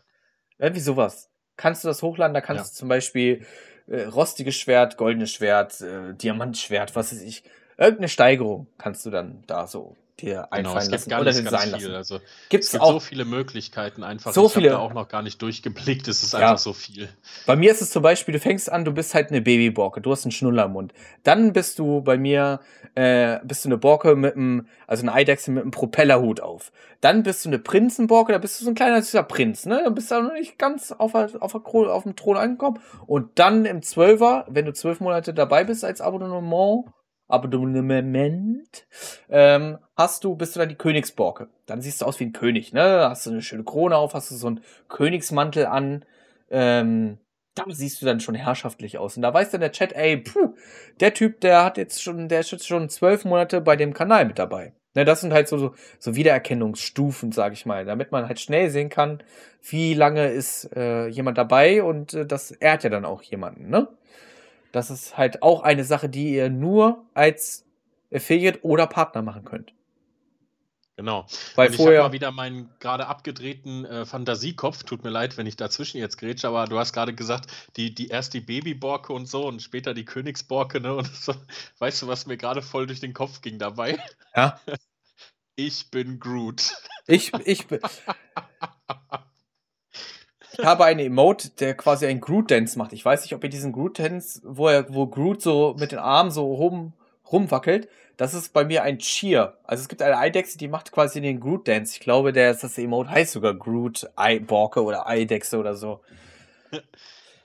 Irgendwie sowas kannst du das hochladen. Da kannst ja. du zum Beispiel äh, rostiges Schwert, goldenes Schwert, äh, Diamantschwert, was weiß ich. Irgendeine Steigerung kannst du dann da so dir genau, einfallen lassen oder ganz, sein lassen. Also, Gibt's es gibt auch so viele Möglichkeiten einfach. So ich viele. da auch noch gar nicht durchgeblickt. Es ist ja. einfach so viel. Bei mir ist es zum Beispiel, du fängst an, du bist halt eine Babyborke, du hast einen Schnuller im Mund. Dann bist du bei mir, äh, bist du eine Borke mit einem, also eine Eidechse mit einem Propellerhut auf. Dann bist du eine Prinzenborke, da bist du so ein kleiner süßer Prinz, ne? Dann bist du noch nicht ganz auf, auf, auf dem Thron angekommen. Und dann im Zwölfer, wenn du zwölf Monate dabei bist als Abonnement, Abonnement, ähm, hast du, bist du dann die Königsborke. Dann siehst du aus wie ein König, ne? Hast du eine schöne Krone auf, hast du so einen Königsmantel an, ähm, da siehst du dann schon herrschaftlich aus. Und da weiß dann der Chat, ey, puh, der Typ, der hat jetzt schon, der ist jetzt schon zwölf Monate bei dem Kanal mit dabei. Ne, das sind halt so, so, so Wiedererkennungsstufen, sag ich mal, damit man halt schnell sehen kann, wie lange ist äh, jemand dabei und äh, das ehrt ja dann auch jemanden, ne? Das ist halt auch eine Sache, die ihr nur als Affiliate oder Partner machen könnt. Genau. Weil und ich habe mal wieder meinen gerade abgedrehten äh, Fantasiekopf. Tut mir leid, wenn ich dazwischen jetzt grätsche, aber du hast gerade gesagt, die, die erst die Babyborke und so und später die Königsborke, ne? Und so. Weißt du, was mir gerade voll durch den Kopf ging dabei? Ja. Ich bin Groot. Ich, ich bin. Ich habe eine Emote, der quasi einen Groot-Dance macht. Ich weiß nicht, ob ihr diesen Groot-Dance, wo er, wo Groot so mit den Armen so rum, rumwackelt, das ist bei mir ein Cheer. Also es gibt eine Eidechse, die macht quasi den Groot-Dance. Ich glaube, der ist das Emote heißt sogar Groot, Borke oder Eidechse oder so.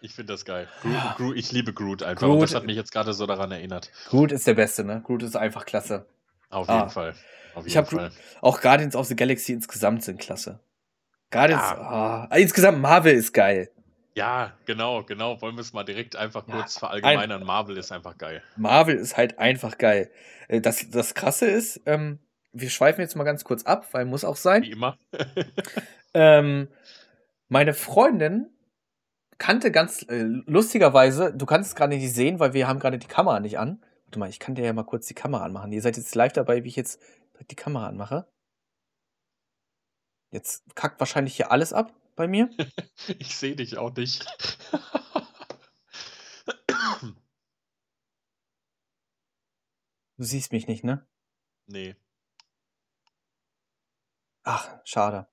Ich finde das geil. Groot, ja. Groot, ich liebe Groot einfach. Groot, und das hat mich jetzt gerade so daran erinnert. Groot ist der Beste, ne? Groot ist einfach klasse. Auf jeden ah. Fall. Auf jeden ich habe auch Guardians of the Galaxy insgesamt sind klasse. Gerade Ja. oh, insgesamt Marvel ist geil. Ja, genau, genau. Wollen wir es mal direkt einfach kurz verallgemeinern. Marvel ist einfach geil. Marvel ist halt einfach geil. Äh, Das, das Krasse ist, ähm, wir schweifen jetzt mal ganz kurz ab, weil muss auch sein. Wie immer. Ähm, meine Freundin kannte ganz äh, lustigerweise, du kannst es gerade nicht sehen, weil wir haben gerade die Kamera nicht an. Warte mal, ich kann dir ja mal kurz die Kamera anmachen. Ihr seid jetzt live dabei, wie ich jetzt die Kamera anmache. Jetzt kackt wahrscheinlich hier alles ab bei mir. Ich sehe dich auch nicht. Du siehst mich nicht, ne? nee. Ach, schade.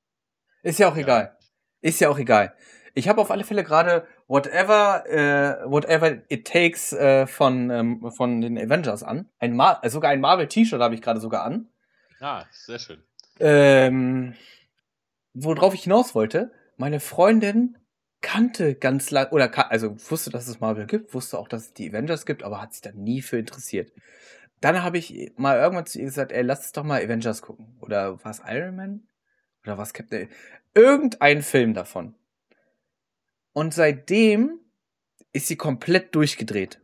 Ist ja auch Ja. egal. Ist ja auch egal. Ich habe auf alle Fälle gerade Whatever, äh, Whatever It Takes äh, von, ähm, von den Avengers an. Ein Mar sogar ein Marvel-T-Shirt habe ich gerade sogar an. Ah, sehr schön. Ähm, worauf ich hinaus wollte, meine Freundin kannte ganz lang, oder also wusste, dass es Marvel gibt, wusste auch, dass es die Avengers gibt, aber hat sich da nie für interessiert. Dann habe ich mal irgendwann zu ihr gesagt, ey, lass uns doch mal Avengers gucken. Oder was Iron Man? Oder was Captain? Irgendein Film davon. Und seitdem ist sie komplett durchgedreht.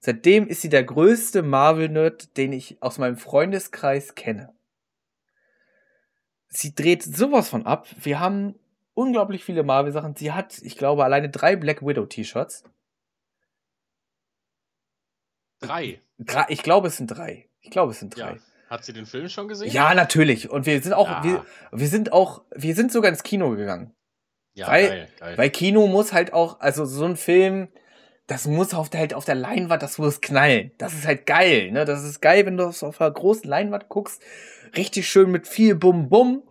Seitdem ist sie der größte Marvel-Nerd, den ich aus meinem Freundeskreis kenne. Sie dreht sowas von ab. Wir haben unglaublich viele Marvel-Sachen. Sie hat, ich glaube, alleine drei Black Widow-T-Shirts. Drei. Drei- Ich glaube, es sind drei. Ich glaube, es sind Ja. drei. Hat sie den Film schon gesehen? Ja, natürlich. Und wir sind auch, Ja. wir, wir sind auch, wir sind sogar ins Kino gegangen. Ja, Weil- geil, geil. Weil Kino muss halt auch, also so ein Film, das muss auf der, halt auf der Leinwand, das muss knallen. Das ist halt geil, ne? Das ist geil, wenn du das auf einer großen Leinwand guckst. Richtig schön mit viel Bum Bum.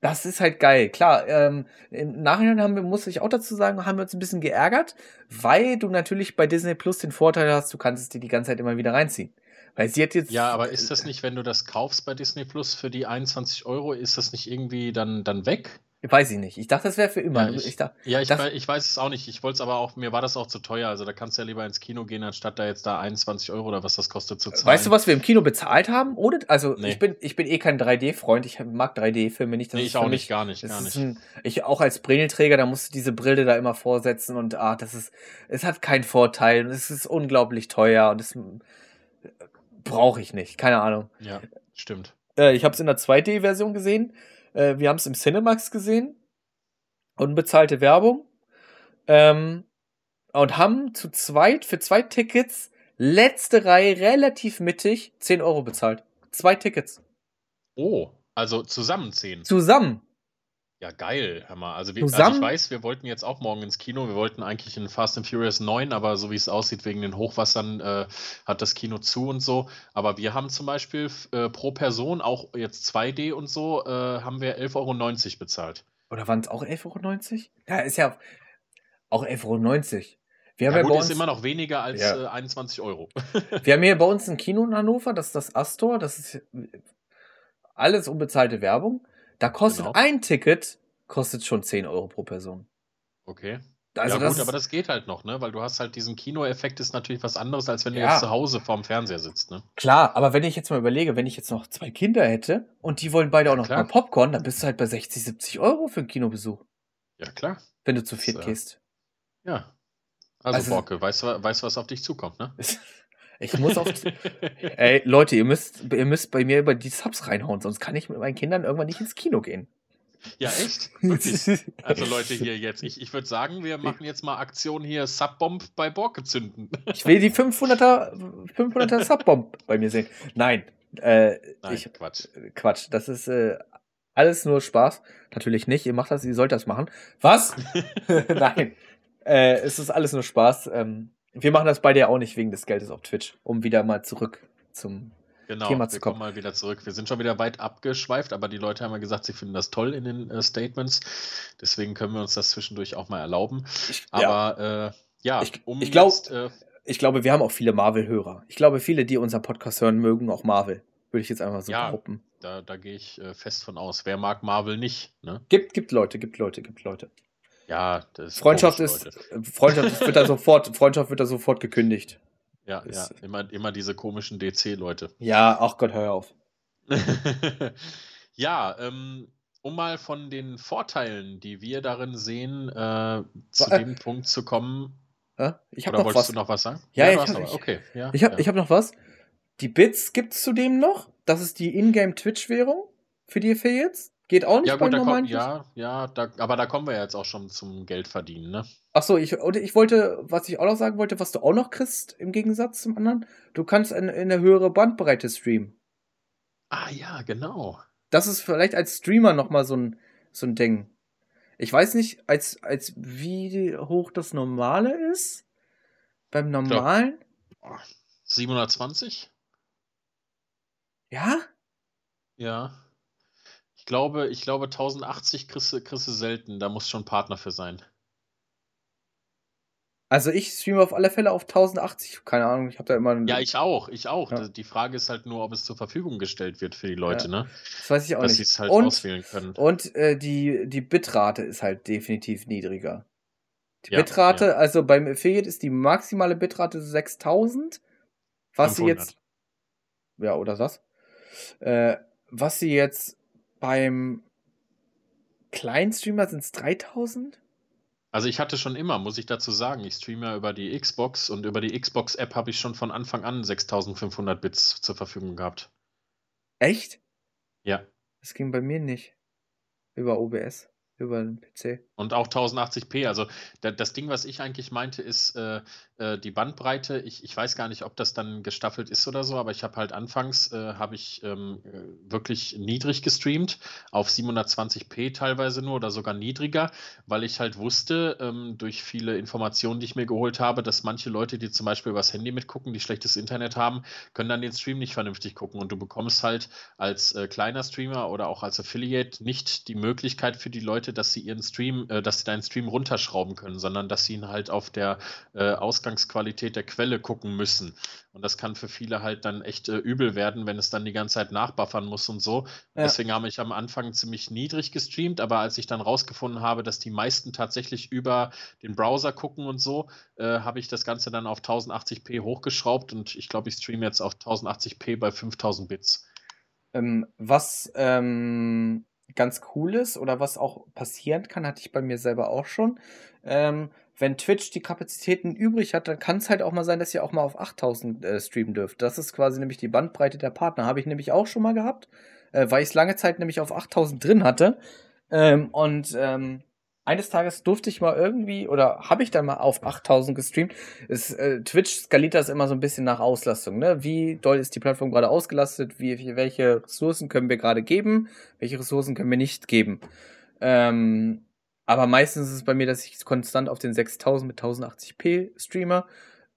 Das ist halt geil. Klar, ähm, im Nachhinein haben wir, muss ich auch dazu sagen, haben wir uns ein bisschen geärgert, weil du natürlich bei Disney Plus den Vorteil hast, du kannst es dir die ganze Zeit immer wieder reinziehen. Weil sie hat jetzt. ja, aber ist das nicht, wenn du das kaufst bei Disney Plus für die 21 Euro, ist das nicht irgendwie dann, dann weg? Weiß ich nicht. Ich dachte, das wäre für immer. Ja, ich- ich, dachte, Ja, ich, Das- ich weiß es auch nicht. Ich wollte es aber auch, mir war das auch zu teuer. Also da kannst du ja lieber ins Kino gehen, anstatt da jetzt da 21 Euro oder was das kostet zu zahlen. weißt du, was wir im Kino bezahlt haben? Oder, also Nee. ich bin, ich bin eh kein 3D-Freund. Ich mag 3D-Filme nicht. Das Nee, ich auch nicht, mich- gar nicht, gar nicht. ein, ich auch als Brillenträger, da musst du diese Brille da immer vorsetzen und ah, das ist, es hat keinen Vorteil und es ist unglaublich teuer und es brauche ich nicht. Keine Ahnung. Ja, stimmt. Äh, ich habe es in der 2D-Version gesehen. Äh, wir haben es im Cinemax gesehen. Unbezahlte Werbung. Ähm, und haben zu zweit für zwei Tickets letzte Reihe relativ mittig 10 Euro bezahlt. Zwei Tickets. Oh, also zusammen 10. Zusammen. Ja, geil, hör mal. Also, wir, also Zusammen? ich weiß, wir wollten jetzt auch morgen ins Kino. Wir wollten eigentlich in Fast and Furious 9, aber so wie es aussieht, wegen den Hochwassern äh, hat das Kino zu und so. Aber wir haben zum Beispiel äh, pro Person, auch jetzt 2D und so, äh, haben wir 11,90 Euro bezahlt. Oder waren es auch 11,90 Euro? Ja, ist ja auch 11,90 Euro. Wir haben Ja, gut, bei ist uns, immer noch weniger als Ja. äh, 21 Euro. wir haben hier bei uns ein Kino in Hannover, das ist das Astor, das ist alles unbezahlte Werbung. Da kostet Genau. ein Ticket, kostet schon 10 Euro pro Person. Okay. Also ja, gut, aber das geht halt noch, ne? Weil du hast halt diesen Kinoeffekt, ist natürlich was anderes, als wenn du Ja. jetzt zu Hause vorm Fernseher sitzt, ne? klar, aber wenn ich jetzt mal überlege, wenn ich jetzt noch zwei Kinder hätte und die wollen beide auch noch klar. mal Popcorn, dann bist du halt bei 60, 70 Euro für einen Kinobesuch, Ja, klar. wenn du zu viert Das, äh, gehst. Ja. Also, Also- Borke, weißt du, weißt, du, was auf dich zukommt, ne? Ich muss auf. Ey, Leute, ihr müsst, ihr müsst bei mir über die Subs reinhauen, sonst kann ich mit meinen Kindern irgendwann nicht ins Kino gehen. ja, echt? Wirklich? Also Leute hier jetzt, ich, ich würde sagen, wir machen jetzt mal Aktion hier Subbomb bei Borke zünden. Ich will die 500er, 500er Subbomb bei mir sehen. Nein, äh, Nein, ich, Quatsch. Quatsch, das ist äh, alles nur Spaß. Natürlich nicht, ihr macht das, ihr sollt das machen. Was? Nein, äh, es ist alles nur Spaß. Ähm, wir machen das beide ja auch nicht wegen des Geldes auf Twitch, um wieder mal zurück zum. Genau, Thema wir zu kommen kommen. mal wieder zurück. Wir sind schon wieder weit abgeschweift, aber die Leute haben ja gesagt, sie finden das toll in den äh, Statements. Deswegen können wir uns das zwischendurch auch mal erlauben. Ich, ja, Aber äh, ja, Ich- um ich glaub- jetzt, äh, ich glaube, wir haben auch viele Marvel-Hörer. Ich glaube, viele, die unseren Podcast hören, mögen auch Marvel. Würde ich jetzt einfach so Ja. behaupten. da, da gehe ich äh, fest von aus. Wer mag Marvel nicht? Ne? Gibt, gibt Leute, gibt Leute, gibt Leute. Ja, das ist Freundschaft komisch, ist, Leute. Freundschaft ist- wird da sofort, Freundschaft wird da sofort gekündigt. Ja, ja, ist- immer, immer diese komischen DC-Leute. Ja, ach Gott, hör auf. ja, ähm, um mal von den Vorteilen, die wir darin sehen, äh, zu äh, dem Punkt zu kommen. Äh, ich habe noch wolltest was. du noch was sagen? Ja, ja ich habe okay, ja, ich hab, ja. Ich hab noch was. Die Bits gibt es zudem noch. Das ist die Ingame Twitch-Währung für die Affiliates. Geht auch nicht ja, gut, normalen kommt, Ja, ja, da, aber da kommen wir jetzt auch schon zum Geldverdienen, ne? Achso, ich, ich wollte, was ich auch noch sagen wollte, was du auch noch kriegst im Gegensatz zum anderen, du kannst in, in eine höhere Bandbreite streamen. Ah ja, genau. Das ist vielleicht als Streamer nochmal so ein, so ein Ding. Ich weiß nicht, als, als wie hoch das normale ist. Beim normalen. 720? Ja? Ja. Ich glaube, ich glaube 1080 kriegst, kriegst du selten. Da muss schon Partner für sein. Also ich streame auf alle Fälle auf 1080, keine Ahnung, ich habe da immer einen Ja, ich auch, ich auch. Ja. Die Frage ist halt nur, ob es zur Verfügung gestellt wird für die Leute, ja. ne? Das weiß ich auch Dass nicht. Dass sie es halt und, auswählen können. Und äh, die, die Bitrate ist halt definitiv niedriger. Die ja, Bitrate, also beim Affiliate ist die maximale Bitrate 6000. Was 500. sie jetzt. Ja, oder was? Äh, was sie jetzt beim kleinen Streamer sind es 3000? Also ich hatte schon immer, muss ich dazu sagen, ich streame ja über die Xbox und über die Xbox-App habe ich schon von Anfang an 6500 Bits zur Verfügung gehabt. Echt? Ja. Das ging bei mir nicht. Über OBS über den PC. Und auch 1080p. Also da, das Ding, was ich eigentlich meinte, ist äh, äh, die Bandbreite. Ich, ich weiß gar nicht, ob das dann gestaffelt ist oder so, aber ich habe halt anfangs äh, habe ich ähm, äh, wirklich niedrig gestreamt, auf 720p teilweise nur oder sogar niedriger, weil ich halt wusste, ähm, durch viele Informationen, die ich mir geholt habe, dass manche Leute, die zum Beispiel übers Handy mitgucken, die schlechtes Internet haben, können dann den Stream nicht vernünftig gucken. Und du bekommst halt als äh, kleiner Streamer oder auch als Affiliate nicht die Möglichkeit für die Leute, Leute, dass sie ihren Stream, äh, dass sie deinen Stream runterschrauben können, sondern dass sie ihn halt auf der äh, Ausgangsqualität der Quelle gucken müssen. Und das kann für viele halt dann echt äh, übel werden, wenn es dann die ganze Zeit nachbuffern muss und so. Ja. Deswegen habe ich am Anfang ziemlich niedrig gestreamt, aber als ich dann rausgefunden habe, dass die meisten tatsächlich über den Browser gucken und so, äh, habe ich das Ganze dann auf 1080p hochgeschraubt und ich glaube, ich streame jetzt auf 1080p bei 5000 Bits. Ähm, was ähm, ganz cool ist oder was auch passieren kann, hatte ich bei mir selber auch schon. Ähm, wenn Twitch die Kapazitäten übrig hat, dann kann es halt auch mal sein, dass ihr auch mal auf 8000 äh, streamen dürft. Das ist quasi nämlich die Bandbreite der Partner. Habe ich nämlich auch schon mal gehabt, äh, weil ich es lange Zeit nämlich auf 8000 drin hatte. Ähm, und ähm, eines Tages durfte ich mal irgendwie oder habe ich dann mal auf 8000 gestreamt. Ist, äh, Twitch skaliert das immer so ein bisschen nach Auslastung. Ne? Wie doll ist die Plattform gerade ausgelastet? Wie, welche Ressourcen können wir gerade geben? Welche Ressourcen können wir nicht geben? Ähm, aber meistens ist es bei mir, dass ich konstant auf den 6000 mit 1080p streame.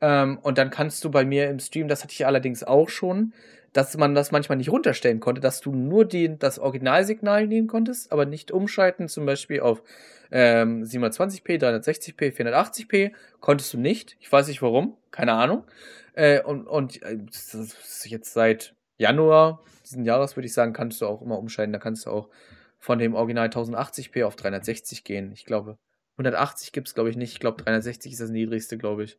Ähm, und dann kannst du bei mir im Stream, das hatte ich allerdings auch schon, dass man das manchmal nicht runterstellen konnte, dass du nur die, das Originalsignal nehmen konntest, aber nicht umschalten, zum Beispiel auf ähm, 720p, 360p, 480p, konntest du nicht. Ich weiß nicht warum, keine Ahnung. Äh, und und äh, jetzt seit Januar diesen Jahres würde ich sagen, kannst du auch immer umschalten. Da kannst du auch von dem Original 1080p auf 360 gehen. Ich glaube, 180 gibt es, glaube ich, nicht. Ich glaube, 360 ist das niedrigste, glaube ich.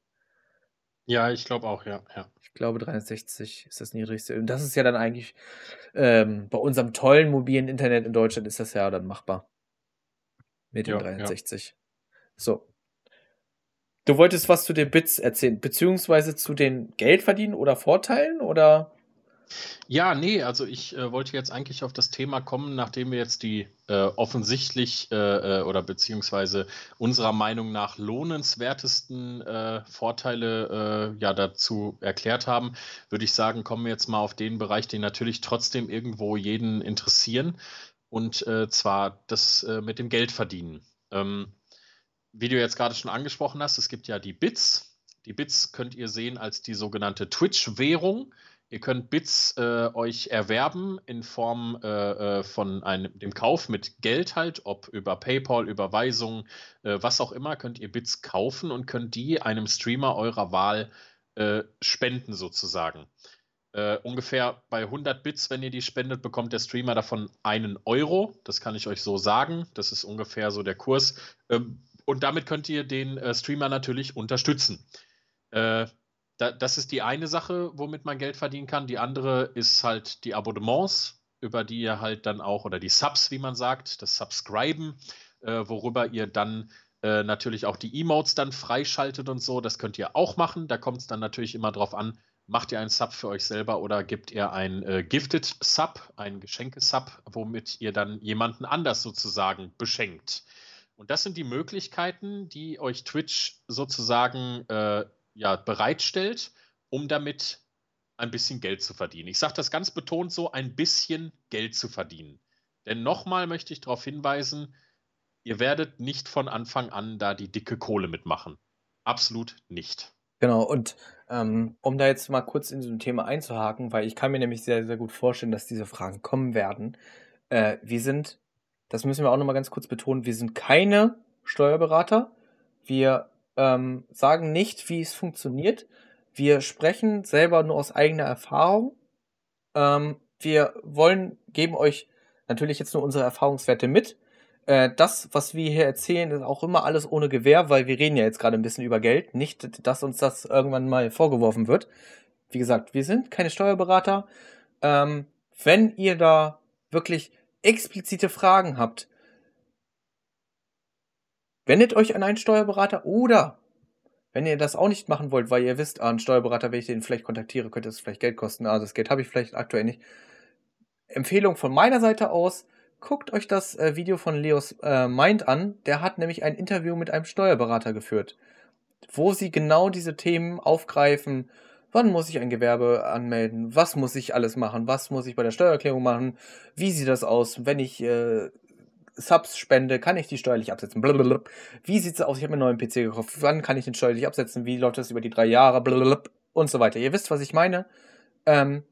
Ja, ich glaube auch, ja, ja. Ich glaube, 360 ist das niedrigste. Und das ist ja dann eigentlich ähm, bei unserem tollen mobilen Internet in Deutschland ist das ja dann machbar. Mit dem ja, 360. Ja. So. Du wolltest was zu den Bits erzählen, beziehungsweise zu den Geldverdienen oder Vorteilen oder? Ja, nee, also ich äh, wollte jetzt eigentlich auf das Thema kommen, nachdem wir jetzt die äh, offensichtlich äh, äh oder beziehungsweise unserer Meinung nach lohnenswertesten äh, Vorteile äh, ja dazu erklärt haben, würde ich sagen, kommen wir jetzt mal auf den Bereich, den natürlich trotzdem irgendwo jeden interessieren. Und zwar das mit dem Geldverdienen. Ähm, wie du jetzt gerade schon angesprochen hast, es gibt ja die Bits. Die Bits könnt ihr sehen als die sogenannte Twitch-Währung. Ihr könnt Bits äh, euch erwerben in Form äh, äh, von einem, dem Kauf mit Geld halt, ob über PayPal, Überweisung, äh, was auch immer, könnt ihr Bits kaufen und könnt die einem Streamer eurer Wahl äh, spenden sozusagen. Äh, ungefähr bei 100 Bits, wenn ihr die spendet, bekommt der Streamer davon einen Euro. Das kann ich euch so sagen. Das ist ungefähr so der Kurs. Ähm, und damit könnt ihr den Streamer natürlich unterstützen. Äh, da, das ist die eine Sache, womit man Geld verdienen kann. Die andere ist halt die Abonnements. über die ihr halt dann auch, oder die Subs, wie man sagt, das Subscriben, äh, worüber ihr dann äh, natürlich auch die Emotes dann freischaltet und so. Das könnt ihr auch machen. Da kommt es dann natürlich immer drauf an, macht ihr einen Sub für euch selber oder gebt ihr ein äh, Gifted Sub, ein Geschenke-Sub, womit ihr dann jemanden anders sozusagen beschenkt. Und das sind die Möglichkeiten, die euch Twitch sozusagen äh, ja, bereitstellt, um damit ein bisschen Geld zu verdienen. Ich sage das ganz betont so, ein bisschen Geld zu verdienen. Denn nochmal möchte ich darauf hinweisen, ihr werdet nicht von Anfang an da die dicke Kohle mitmachen. Absolut nicht. Genau, und ähm, um da jetzt mal kurz in ein Thema einzuhaken, weil ich kann mir nämlich sehr, sehr gut vorstellen, dass diese Fragen kommen werden. Äh, wir sind, das müssen wir auch nochmal ganz kurz betonen, wir sind keine Steuerberater. Wir ähm, sagen nicht, wie es funktioniert. Wir sprechen selber nur aus eigener Erfahrung. Ähm, wir wollen, geben euch natürlich jetzt nur unsere Erfahrungswerte mit. Äh, das, was wir hier erzählen, ist auch immer alles ohne Gewähr, weil wir reden ja jetzt gerade ein bisschen über Geld. Nicht, dass uns das irgendwann mal vorgeworfen wird. Wie gesagt, wir sind keine Steuerberater. Ähm, wenn ihr da wirklich explizite Fragen habt, wendet euch an einen Steuerberater oder wenn ihr das auch nicht machen wollt, weil ihr wisst, ah, ein Steuerberater, wenn ich den vielleicht kontaktiere, könnte es vielleicht Geld kosten. Ah, das Geld habe ich vielleicht aktuell nicht. Empfehlung von meiner Seite aus, guckt euch das äh, Video von Leos äh, Mind an. Der hat nämlich ein Interview mit einem Steuerberater geführt, wo sie genau diese Themen aufgreifen. Wann muss ich ein Gewerbe anmelden? Was muss ich alles machen? Was muss ich bei der Steuererklärung machen? Wie sieht das aus, wenn ich äh, Subs spende, kann ich die steuerlich absetzen? Blablabla. Wie sieht's aus? Ich habe mir einen neuen PC gekauft. Wann kann ich den steuerlich absetzen? Wie läuft das über die drei Jahre? Blablabla. Und so weiter. Ihr wisst, was ich meine. Ähm,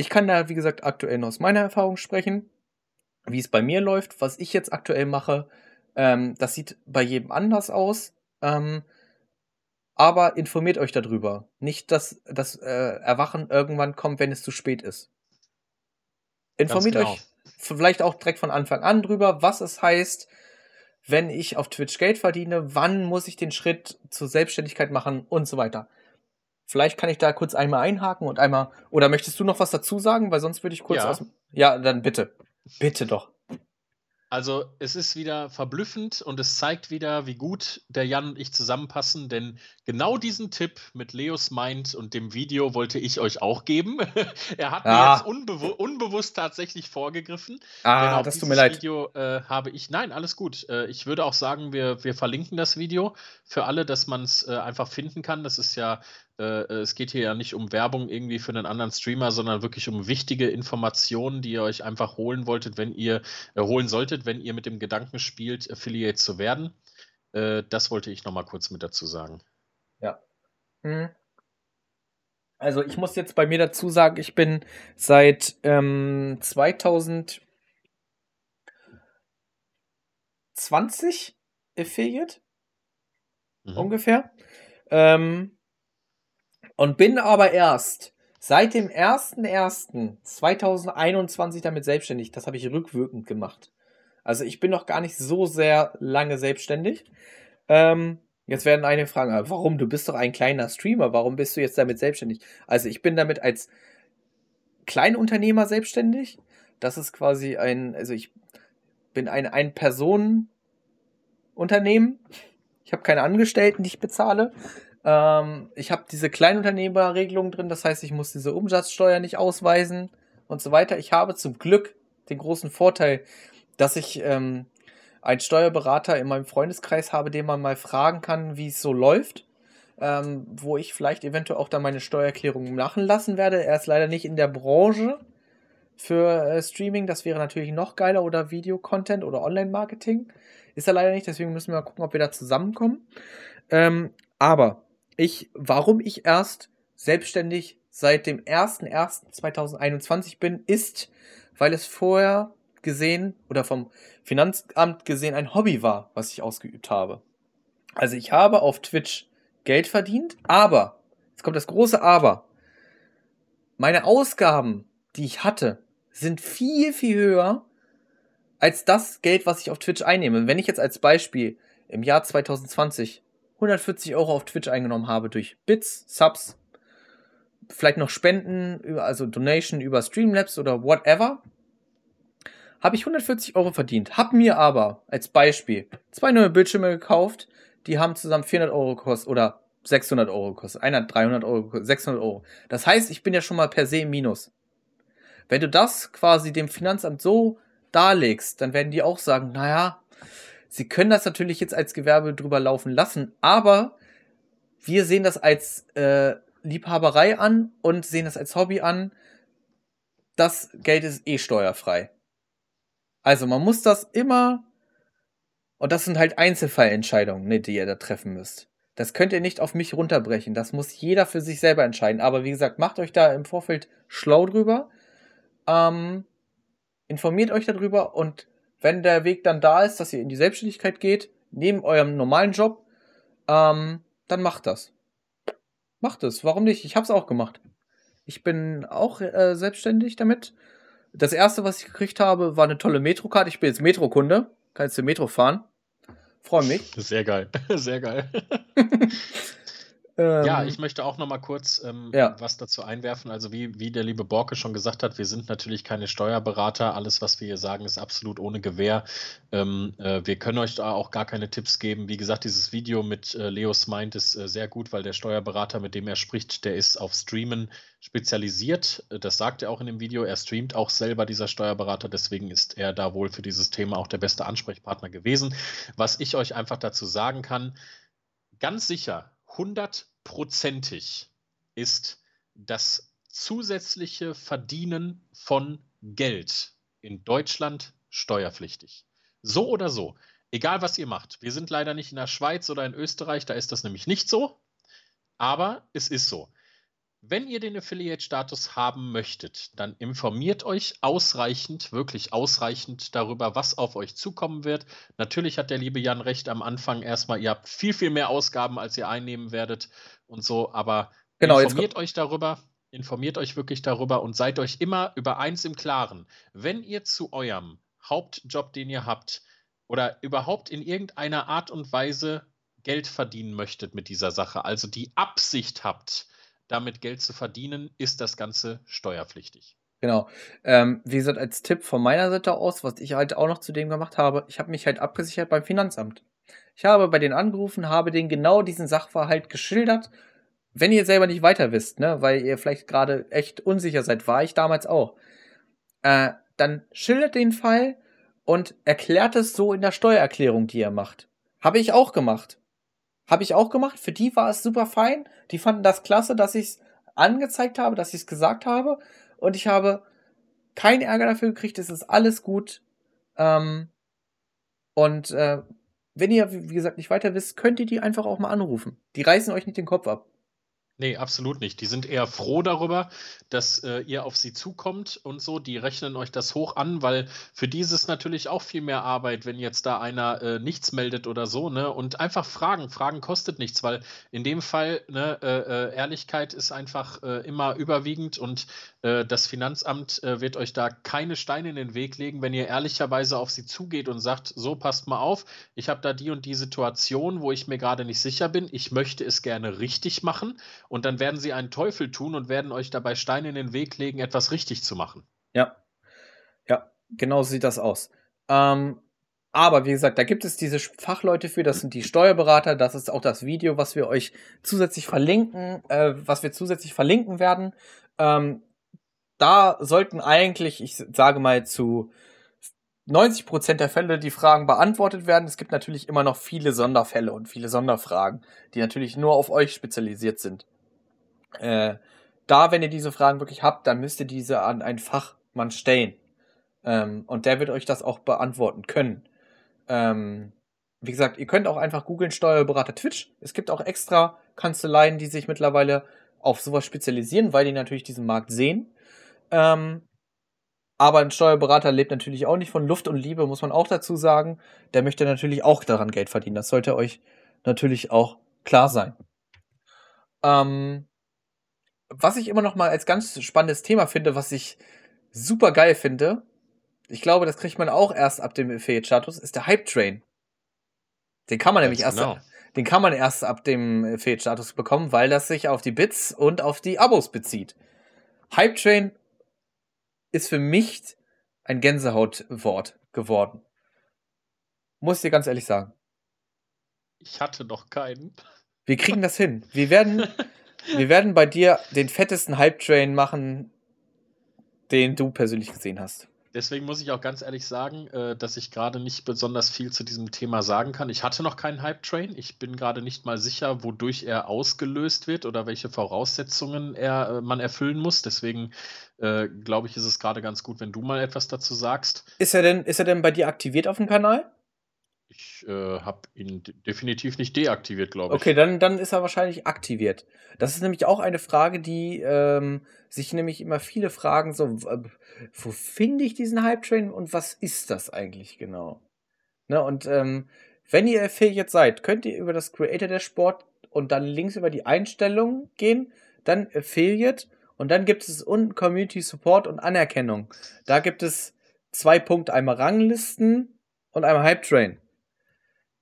ich kann da, wie gesagt, aktuell nur aus meiner Erfahrung sprechen, wie es bei mir läuft, was ich jetzt aktuell mache. Ähm, das sieht bei jedem anders aus. Ähm, aber informiert euch darüber. Nicht, dass das äh, Erwachen irgendwann kommt, wenn es zu spät ist. Informiert genau. euch vielleicht auch direkt von Anfang an drüber, was es heißt, wenn ich auf Twitch Geld verdiene, wann muss ich den Schritt zur Selbstständigkeit machen und so weiter. Vielleicht kann ich da kurz einmal einhaken und einmal, oder möchtest du noch was dazu sagen? Weil sonst würde ich kurz ja. aus. Ja, dann bitte. Bitte doch. Also es ist wieder verblüffend und es zeigt wieder, wie gut der Jan und ich zusammenpassen, denn genau diesen Tipp mit Leos Mind und dem Video wollte ich euch auch geben. er hat ah. mir jetzt unbewu unbewusst tatsächlich vorgegriffen. Ah, das tut mir leid. Video äh, habe ich, nein, alles gut. Äh, ich würde auch sagen, wir, wir verlinken das Video für alle, dass man es äh, einfach finden kann. Das ist ja es geht hier ja nicht um Werbung irgendwie für einen anderen Streamer, sondern wirklich um wichtige Informationen, die ihr euch einfach holen wolltet, wenn ihr äh, holen solltet, wenn ihr mit dem Gedanken spielt, Affiliate zu werden. Äh, das wollte ich nochmal kurz mit dazu sagen. Ja. Hm. Also ich muss jetzt bei mir dazu sagen, ich bin seit ähm, 2020 Affiliate mhm. ungefähr. Ähm, und bin aber erst seit dem 01.01.2021 damit selbstständig. Das habe ich rückwirkend gemacht. Also ich bin noch gar nicht so sehr lange selbstständig. Ähm, jetzt werden einige fragen, warum? Du bist doch ein kleiner Streamer. Warum bist du jetzt damit selbstständig? Also ich bin damit als Kleinunternehmer selbstständig. Das ist quasi ein, also ich bin ein Ein-Personen-Unternehmen. Ich habe keine Angestellten, die ich bezahle. Ähm, ich habe diese Kleinunternehmerregelung drin, das heißt, ich muss diese Umsatzsteuer nicht ausweisen und so weiter. Ich habe zum Glück den großen Vorteil, dass ich ähm, einen Steuerberater in meinem Freundeskreis habe, den man mal fragen kann, wie es so läuft. Ähm, wo ich vielleicht eventuell auch dann meine Steuererklärung machen lassen werde. Er ist leider nicht in der Branche für äh, Streaming. Das wäre natürlich noch geiler oder Videocontent oder Online-Marketing. Ist er leider nicht, deswegen müssen wir mal gucken, ob wir da zusammenkommen. Ähm, aber ich, warum ich erst selbstständig seit dem 01.01.2021 bin, ist, weil es vorher gesehen oder vom Finanzamt gesehen ein Hobby war, was ich ausgeübt habe. Also ich habe auf Twitch Geld verdient, aber, jetzt kommt das große Aber, meine Ausgaben, die ich hatte, sind viel, viel höher als das Geld, was ich auf Twitch einnehme. Wenn ich jetzt als Beispiel im Jahr 2020 140 Euro auf Twitch eingenommen habe durch Bits, Subs, vielleicht noch Spenden, also Donation über Streamlabs oder whatever, habe ich 140 Euro verdient. Hab mir aber als Beispiel zwei neue Bildschirme gekauft, die haben zusammen 400 Euro gekostet oder 600 Euro gekostet. Einer hat 300 Euro gekostet, 600 Euro. Das heißt, ich bin ja schon mal per se im Minus. Wenn du das quasi dem Finanzamt so darlegst, dann werden die auch sagen, naja, sie können das natürlich jetzt als Gewerbe drüber laufen lassen, aber wir sehen das als äh, Liebhaberei an und sehen das als Hobby an. Das Geld ist eh steuerfrei. Also man muss das immer, und das sind halt Einzelfallentscheidungen, ne, die ihr da treffen müsst. Das könnt ihr nicht auf mich runterbrechen. Das muss jeder für sich selber entscheiden. Aber wie gesagt, macht euch da im Vorfeld schlau drüber. Ähm, informiert euch darüber und wenn der Weg dann da ist, dass ihr in die Selbstständigkeit geht, neben eurem normalen Job, ähm, dann macht das. Macht es. Warum nicht? Ich habe es auch gemacht. Ich bin auch äh, selbstständig damit. Das erste, was ich gekriegt habe, war eine tolle Metro-Karte. Ich bin jetzt Metro-Kunde. Kann jetzt zur Metro fahren. Freue mich. Sehr geil. Sehr geil. ja, ähm, ich möchte auch noch mal kurz ähm, ja. was dazu einwerfen. Also wie, wie der liebe Borke schon gesagt hat, wir sind natürlich keine Steuerberater. Alles, was wir hier sagen, ist absolut ohne Gewähr. Ähm, äh, wir können euch da auch gar keine Tipps geben. Wie gesagt, dieses Video mit äh, Leos Mind ist äh, sehr gut, weil der Steuerberater, mit dem er spricht, der ist auf Streamen spezialisiert. Das sagt er auch in dem Video. Er streamt auch selber, dieser Steuerberater. Deswegen ist er da wohl für dieses Thema auch der beste Ansprechpartner gewesen. Was ich euch einfach dazu sagen kann, ganz sicher, 100 hundertprozentig ist das zusätzliche Verdienen von Geld in Deutschland steuerpflichtig. So oder so. Egal was ihr macht. Wir sind leider nicht in der Schweiz oder in Österreich, da ist das nämlich nicht so. Aber es ist so. Wenn ihr den Affiliate-Status haben möchtet, dann informiert euch ausreichend, wirklich ausreichend darüber, was auf euch zukommen wird. Natürlich hat der liebe Jan recht am Anfang erstmal, ihr habt viel, viel mehr Ausgaben, als ihr einnehmen werdet und so, aber genau, informiert euch darüber, informiert euch wirklich darüber und seid euch immer über eins im Klaren. Wenn ihr zu eurem Hauptjob, den ihr habt, oder überhaupt in irgendeiner Art und Weise Geld verdienen möchtet mit dieser Sache, also die Absicht habt, damit Geld zu verdienen, ist das Ganze steuerpflichtig. Genau. Ähm, wie gesagt, als Tipp von meiner Seite aus, was ich halt auch noch zu dem gemacht habe, ich habe mich halt abgesichert beim Finanzamt. Ich habe bei denen angerufen, habe denen genau diesen Sachverhalt geschildert. Wenn ihr selber nicht weiter wisst, ne, weil ihr vielleicht gerade echt unsicher seid, war ich damals auch, äh, dann schildert den Fall und erklärt es so in der Steuererklärung, die ihr macht. Habe ich auch gemacht. Habe ich auch gemacht. Für die war es super fein. Die fanden das klasse, dass ich es angezeigt habe, dass ich es gesagt habe. Und ich habe keinen Ärger dafür gekriegt. Es ist alles gut. Ähm, und äh, wenn ihr, wie gesagt, nicht weiter wisst, könnt ihr die einfach auch mal anrufen. Die reißen euch nicht den Kopf ab. Nee, absolut nicht. Die sind eher froh darüber, dass äh, ihr auf sie zukommt und so. Die rechnen euch das hoch an, weil für die ist es natürlich auch viel mehr Arbeit, wenn jetzt da einer äh, nichts meldet oder so, ne? Und einfach fragen. Fragen kostet nichts, weil in dem Fall, ne, äh, äh Ehrlichkeit ist einfach äh, immer überwiegend und äh, das Finanzamt wird euch da keine Steine in den Weg legen, wenn ihr ehrlicherweise auf sie zugeht und sagt, so passt mal auf, ich habe da die und die Situation, wo ich mir gerade nicht sicher bin, ich möchte es gerne richtig machen und dann werden sie einen Teufel tun und werden euch dabei Steine in den Weg legen, etwas richtig zu machen. Ja. Ja, genau sieht das aus. Ähm, aber wie gesagt, da gibt es diese Fachleute für, das sind die Steuerberater, das ist auch das Video, was wir euch zusätzlich verlinken, äh, was wir zusätzlich verlinken werden. Ähm, da sollten eigentlich, ich sage mal zu 90 Prozent der Fälle die Fragen beantwortet werden. Es gibt natürlich immer noch viele Sonderfälle und viele Sonderfragen, die natürlich nur auf euch spezialisiert sind. Äh, da, wenn ihr diese Fragen wirklich habt, dann müsst ihr diese an einen Fachmann stellen. Ähm, und der wird euch das auch beantworten können. Ähm, wie gesagt, ihr könnt auch einfach googeln Steuerberater Twitch. Es gibt auch extra Kanzleien, die sich mittlerweile auf sowas spezialisieren, weil die natürlich diesen Markt sehen. Ähm, aber ein Steuerberater lebt natürlich auch nicht von Luft und Liebe, muss man auch dazu sagen. Der möchte natürlich auch daran Geld verdienen. Das sollte euch natürlich auch klar sein. Ähm, was ich immer noch mal als ganz spannendes Thema finde, was ich super geil finde, ich glaube, das kriegt man auch erst ab dem Affiliate-Status, ist der Hype-Train. Den kann man nämlich erst, genau. den kann man erst ab dem Affiliate-Status bekommen, weil das sich auf die Bits und auf die Abos bezieht. Hype Train ist für mich ein Gänsehautwort geworden. Muss ich dir ganz ehrlich sagen. Ich hatte noch keinen. Wir kriegen das hin. Wir werden, wir werden bei dir den fettesten Hype-Train machen, den du persönlich gesehen hast. Deswegen muss ich auch ganz ehrlich sagen, äh, dass ich gerade nicht besonders viel zu diesem Thema sagen kann. Ich hatte noch keinen Hype-Train. Ich bin gerade nicht mal sicher, wodurch er ausgelöst wird oder welche Voraussetzungen er, äh, man erfüllen muss. Deswegen äh, glaube ich, ist es gerade ganz gut, wenn du mal etwas dazu sagst. Ist er denn, ist er denn bei dir aktiviert auf dem Kanal? Ich äh, habe ihn definitiv nicht deaktiviert, glaube ich. Okay, dann, dann ist er wahrscheinlich aktiviert. Das ist nämlich auch eine Frage, die ähm, sich nämlich immer viele fragen, so, wo finde ich diesen Hype-Train und was ist das eigentlich genau? Ne, und ähm, wenn ihr Affiliate seid, könnt ihr über das Creator Dashboard und dann links über die Einstellungen gehen, dann Affiliate und dann gibt es unten Community Support und Anerkennung. Da gibt es zwei Punkte, einmal Ranglisten und einmal Hype Train.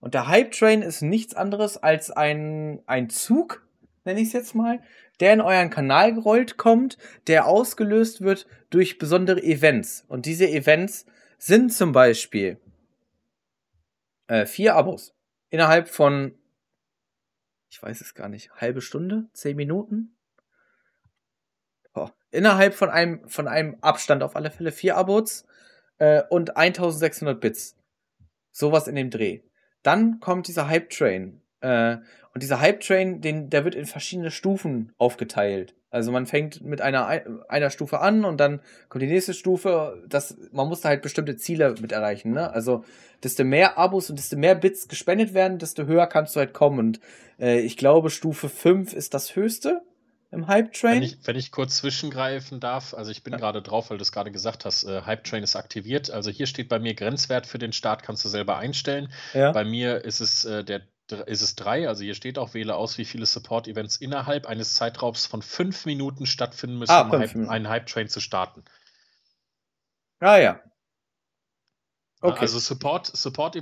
Und der Hype Train ist nichts anderes als ein, ein Zug, nenne ich es jetzt mal, der in euren Kanal gerollt kommt, der ausgelöst wird durch besondere Events. Und diese Events sind zum Beispiel äh, vier Abos innerhalb von, ich weiß es gar nicht, halbe Stunde, zehn Minuten. Boah. Innerhalb von einem, von einem Abstand auf alle Fälle vier Abos äh, und 1600 Bits. Sowas in dem Dreh. Dann kommt dieser Hype Train. Äh, und dieser Hype Train, den, der wird in verschiedene Stufen aufgeteilt. Also man fängt mit einer, einer Stufe an und dann kommt die nächste Stufe. Das, man muss da halt bestimmte Ziele mit erreichen. Ne? Also desto mehr Abos und desto mehr Bits gespendet werden, desto höher kannst du halt kommen. Und äh, ich glaube, Stufe 5 ist das höchste im Hype Train. Wenn ich, wenn ich kurz zwischengreifen darf, also ich bin ja. gerade drauf, weil du es gerade gesagt hast, äh, Hype Train ist aktiviert. Also hier steht bei mir Grenzwert für den Start, kannst du selber einstellen. Ja. Bei mir ist es äh, der ist es drei, also hier steht auch, wähle aus, wie viele Support-Events innerhalb eines Zeitraums von fünf Minuten stattfinden müssen, ah, um Hype, einen Hype-Train zu starten. Ah ja. Okay. Also Support-Events Support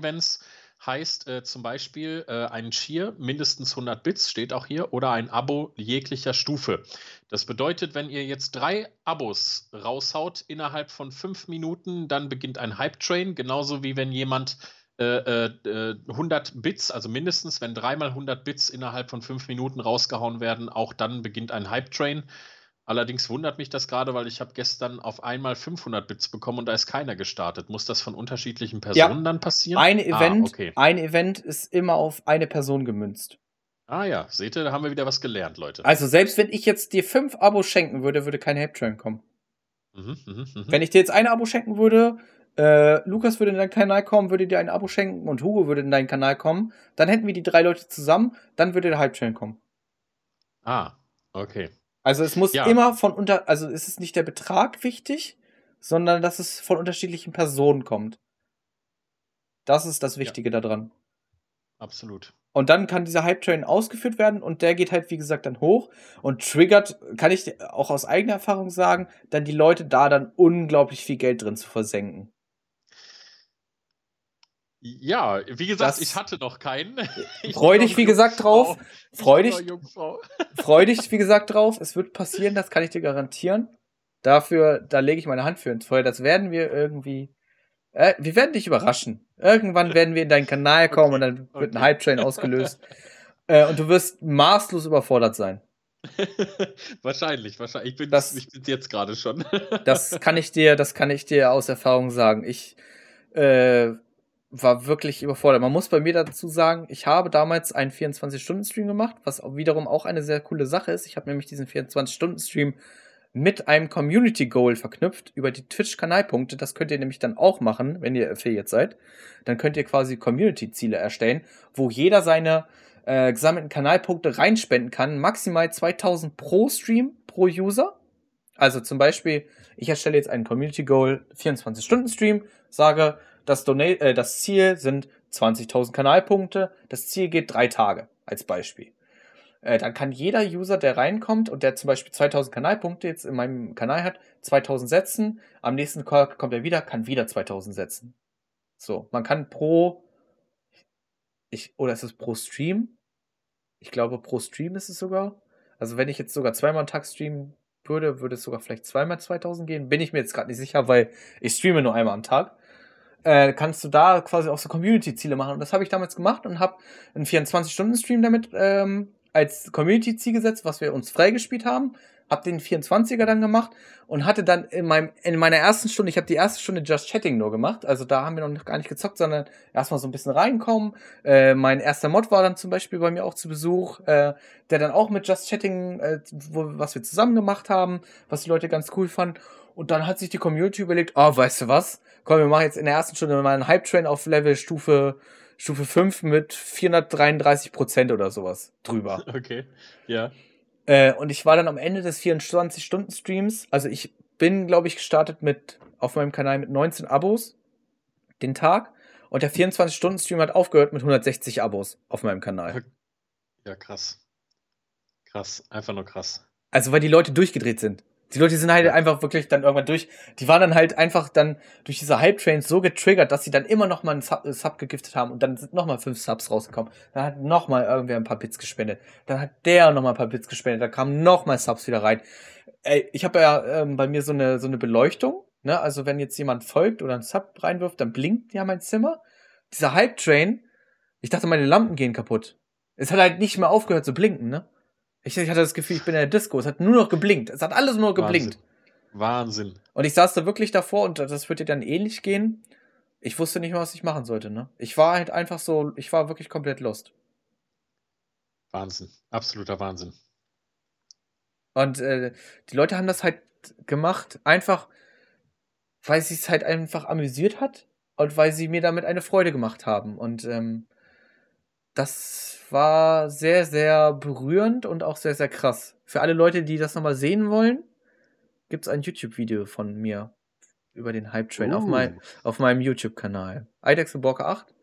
heißt äh, zum Beispiel äh, ein Cheer mindestens 100 Bits, steht auch hier, oder ein Abo jeglicher Stufe. Das bedeutet, wenn ihr jetzt drei Abos raushaut innerhalb von fünf Minuten, dann beginnt ein Hype-Train, genauso wie wenn jemand äh, 100 äh, Bits, also mindestens, wenn dreimal 100 Bits innerhalb von fünf Minuten rausgehauen werden, auch dann beginnt ein Hype-Train. Allerdings wundert mich das gerade, weil ich habe gestern auf einmal 500 Bits bekommen und da ist keiner gestartet. Muss das von unterschiedlichen Personen ja, dann passieren? Ein ah, Event, ah, okay. ein Event ist immer auf eine Person gemünzt. Ah ja, seht ihr, da haben wir wieder was gelernt, Leute. Also selbst wenn ich jetzt dir fünf Abos schenken würde, würde kein Hype-Train kommen. Mhm, mh, mh. Wenn ich dir jetzt ein Abo schenken würde, äh, Lukas würde in deinen Kanal kommen, würde dir ein Abo schenken und Hugo würde in deinen Kanal kommen, dann hätten wir die drei Leute zusammen, dann würde der Hype-Train kommen. Ah, okay. Also es muss ja. immer von unter, also es ist nicht der Betrag wichtig, sondern dass es von unterschiedlichen Personen kommt. Das ist das Wichtige ja. daran. Absolut. Und dann kann dieser Hype-Train ausgeführt werden und der geht halt, wie gesagt, dann hoch und triggert, kann ich auch aus eigener Erfahrung sagen, dann die Leute da dann unglaublich viel Geld drin zu versenken. Ja, wie gesagt, das ich hatte noch keinen. freu dich, wie gesagt, drauf. Freu dich, freu dich, wie gesagt, drauf. Es wird passieren, das kann ich dir garantieren. Dafür, da lege ich meine Hand für ins Feuer. Das werden wir irgendwie. Äh, wir werden dich überraschen. Irgendwann werden wir in deinen Kanal kommen okay, und dann wird okay. ein Hype-Train ausgelöst. äh, und du wirst maßlos überfordert sein. wahrscheinlich, wahrscheinlich. Ich bin das, ich bin jetzt gerade schon. das kann ich dir, das kann ich dir aus Erfahrung sagen. Ich äh, war wirklich überfordert. Man muss bei mir dazu sagen, ich habe damals einen 24-Stunden-Stream gemacht, was wiederum auch eine sehr coole Sache ist. Ich habe nämlich diesen 24-Stunden-Stream mit einem Community Goal verknüpft über die Twitch-Kanalpunkte. Das könnt ihr nämlich dann auch machen, wenn ihr Affiliate seid. Dann könnt ihr quasi Community-Ziele erstellen, wo jeder seine äh, gesammelten Kanalpunkte reinspenden kann. Maximal 2000 pro Stream, pro User. Also zum Beispiel, ich erstelle jetzt einen Community Goal 24-Stunden-Stream, sage, das, Donate, äh, das Ziel sind 20.000 Kanalpunkte. Das Ziel geht drei Tage als Beispiel. Äh, dann kann jeder User, der reinkommt und der zum Beispiel 2000 Kanalpunkte jetzt in meinem Kanal hat, 2000 setzen. Am nächsten Call kommt er wieder, kann wieder 2000 setzen. So, man kann pro, ich, oder ist es pro Stream? Ich glaube, pro Stream ist es sogar. Also wenn ich jetzt sogar zweimal am Tag streamen würde, würde es sogar vielleicht zweimal 2000 gehen. Bin ich mir jetzt gerade nicht sicher, weil ich streame nur einmal am Tag. Äh, kannst du da quasi auch so Community-Ziele machen. Und das habe ich damals gemacht und habe einen 24-Stunden-Stream damit ähm, als Community-Ziel gesetzt, was wir uns freigespielt haben hab den 24er dann gemacht und hatte dann in meinem in meiner ersten Stunde, ich habe die erste Stunde Just Chatting nur gemacht, also da haben wir noch gar nicht gezockt, sondern erstmal so ein bisschen reinkommen. Äh, mein erster Mod war dann zum Beispiel bei mir auch zu Besuch, äh, der dann auch mit Just Chatting, äh, wo, was wir zusammen gemacht haben, was die Leute ganz cool fanden. Und dann hat sich die Community überlegt, oh, weißt du was? Komm, wir machen jetzt in der ersten Stunde mal einen Hype-Train auf Level Stufe Stufe 5 mit 433 Prozent oder sowas drüber. Okay, ja. Äh, und ich war dann am Ende des 24-Stunden-Streams, also ich bin, glaube ich, gestartet mit auf meinem Kanal mit 19 Abos den Tag und der 24-Stunden-Stream hat aufgehört mit 160 Abos auf meinem Kanal. Ja, krass. Krass, einfach nur krass. Also, weil die Leute durchgedreht sind. Die Leute sind halt einfach wirklich dann irgendwann durch. Die waren dann halt einfach dann durch diese Hype-Trains so getriggert, dass sie dann immer noch mal einen Sub, äh, Sub gegiftet haben und dann sind noch mal fünf Subs rausgekommen. Dann hat noch mal irgendwer ein paar Bits gespendet. Dann hat der noch mal ein paar Bits gespendet. Dann kamen noch mal Subs wieder rein. Ey, ich habe ja ähm, bei mir so eine so eine Beleuchtung. Ne? Also wenn jetzt jemand folgt oder einen Sub reinwirft, dann blinkt ja mein Zimmer. Dieser Hype-Train, ich dachte, meine Lampen gehen kaputt. Es hat halt nicht mehr aufgehört zu blinken, ne? Ich, ich hatte das Gefühl, ich bin in der Disco. Es hat nur noch geblinkt. Es hat alles nur geblinkt. Wahnsinn. Wahnsinn. Und ich saß da wirklich davor und das wird dir dann ähnlich gehen. Ich wusste nicht mehr, was ich machen sollte, ne? Ich war halt einfach so, ich war wirklich komplett lost. Wahnsinn. Absoluter Wahnsinn. Und äh, die Leute haben das halt gemacht, einfach, weil sie es halt einfach amüsiert hat und weil sie mir damit eine Freude gemacht haben. Und ähm, das war sehr, sehr berührend und auch sehr, sehr krass. Für alle Leute, die das nochmal sehen wollen, gibt es ein YouTube-Video von mir über den Hype Train uh. auf, mein, auf meinem YouTube-Kanal. Idex und Borka 8.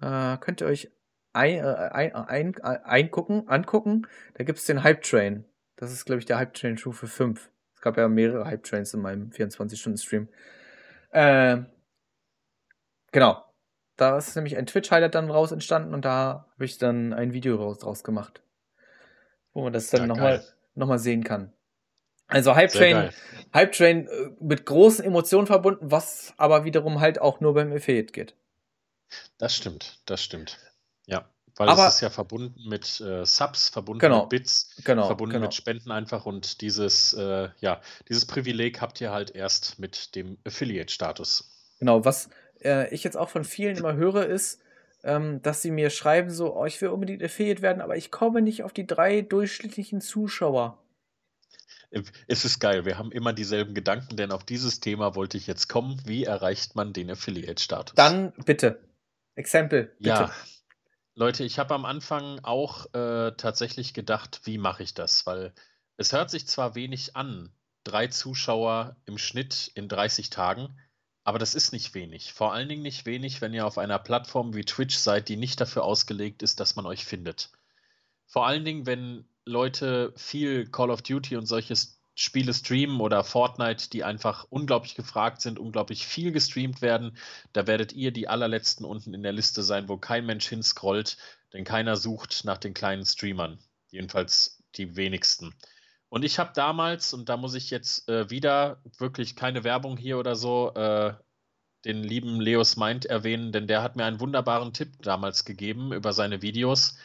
Äh, könnt ihr euch ein, äh, ein, ein, eingucken, angucken. Da gibt es den Hype Train. Das ist, glaube ich, der Hype Train Stufe 5. Es gab ja mehrere Hype Trains in meinem 24-Stunden-Stream. Äh, genau. Da ist nämlich ein Twitch-Highlight dann raus entstanden und da habe ich dann ein Video raus, draus gemacht. Wo man das dann ja, nochmal noch mal sehen kann. Also Hype Train, Hype Train äh, mit großen Emotionen verbunden, was aber wiederum halt auch nur beim Affiliate geht. Das stimmt, das stimmt. Ja, weil aber, es ist ja verbunden mit äh, Subs, verbunden genau, mit Bits, genau, verbunden genau. mit Spenden einfach und dieses, äh, ja, dieses Privileg habt ihr halt erst mit dem Affiliate-Status. Genau, was äh, ich jetzt auch von vielen immer höre, ist, ähm, dass sie mir schreiben, so, oh, ich will unbedingt Affiliate werden, aber ich komme nicht auf die drei durchschnittlichen Zuschauer. Es ist geil, wir haben immer dieselben Gedanken, denn auf dieses Thema wollte ich jetzt kommen. Wie erreicht man den Affiliate-Status? Dann bitte. Exempel. Bitte. Ja. Leute, ich habe am Anfang auch äh, tatsächlich gedacht, wie mache ich das? Weil es hört sich zwar wenig an, drei Zuschauer im Schnitt in 30 Tagen, aber das ist nicht wenig. Vor allen Dingen nicht wenig, wenn ihr auf einer Plattform wie Twitch seid, die nicht dafür ausgelegt ist, dass man euch findet. Vor allen Dingen, wenn Leute viel Call of Duty und solche Spiele streamen oder Fortnite, die einfach unglaublich gefragt sind, unglaublich viel gestreamt werden, da werdet ihr die allerletzten unten in der Liste sein, wo kein Mensch hinscrollt, denn keiner sucht nach den kleinen Streamern. Jedenfalls die wenigsten. Und ich habe damals, und da muss ich jetzt äh, wieder wirklich keine Werbung hier oder so, äh, den lieben Leos Mind erwähnen, denn der hat mir einen wunderbaren Tipp damals gegeben über seine Videos.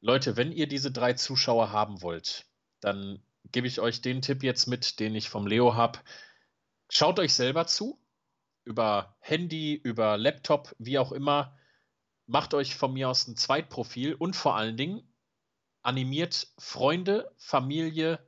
Leute, wenn ihr diese drei Zuschauer haben wollt, dann gebe ich euch den Tipp jetzt mit, den ich vom Leo habe. Schaut euch selber zu, über Handy, über Laptop, wie auch immer. Macht euch von mir aus ein Zweitprofil und vor allen Dingen animiert Freunde, Familie,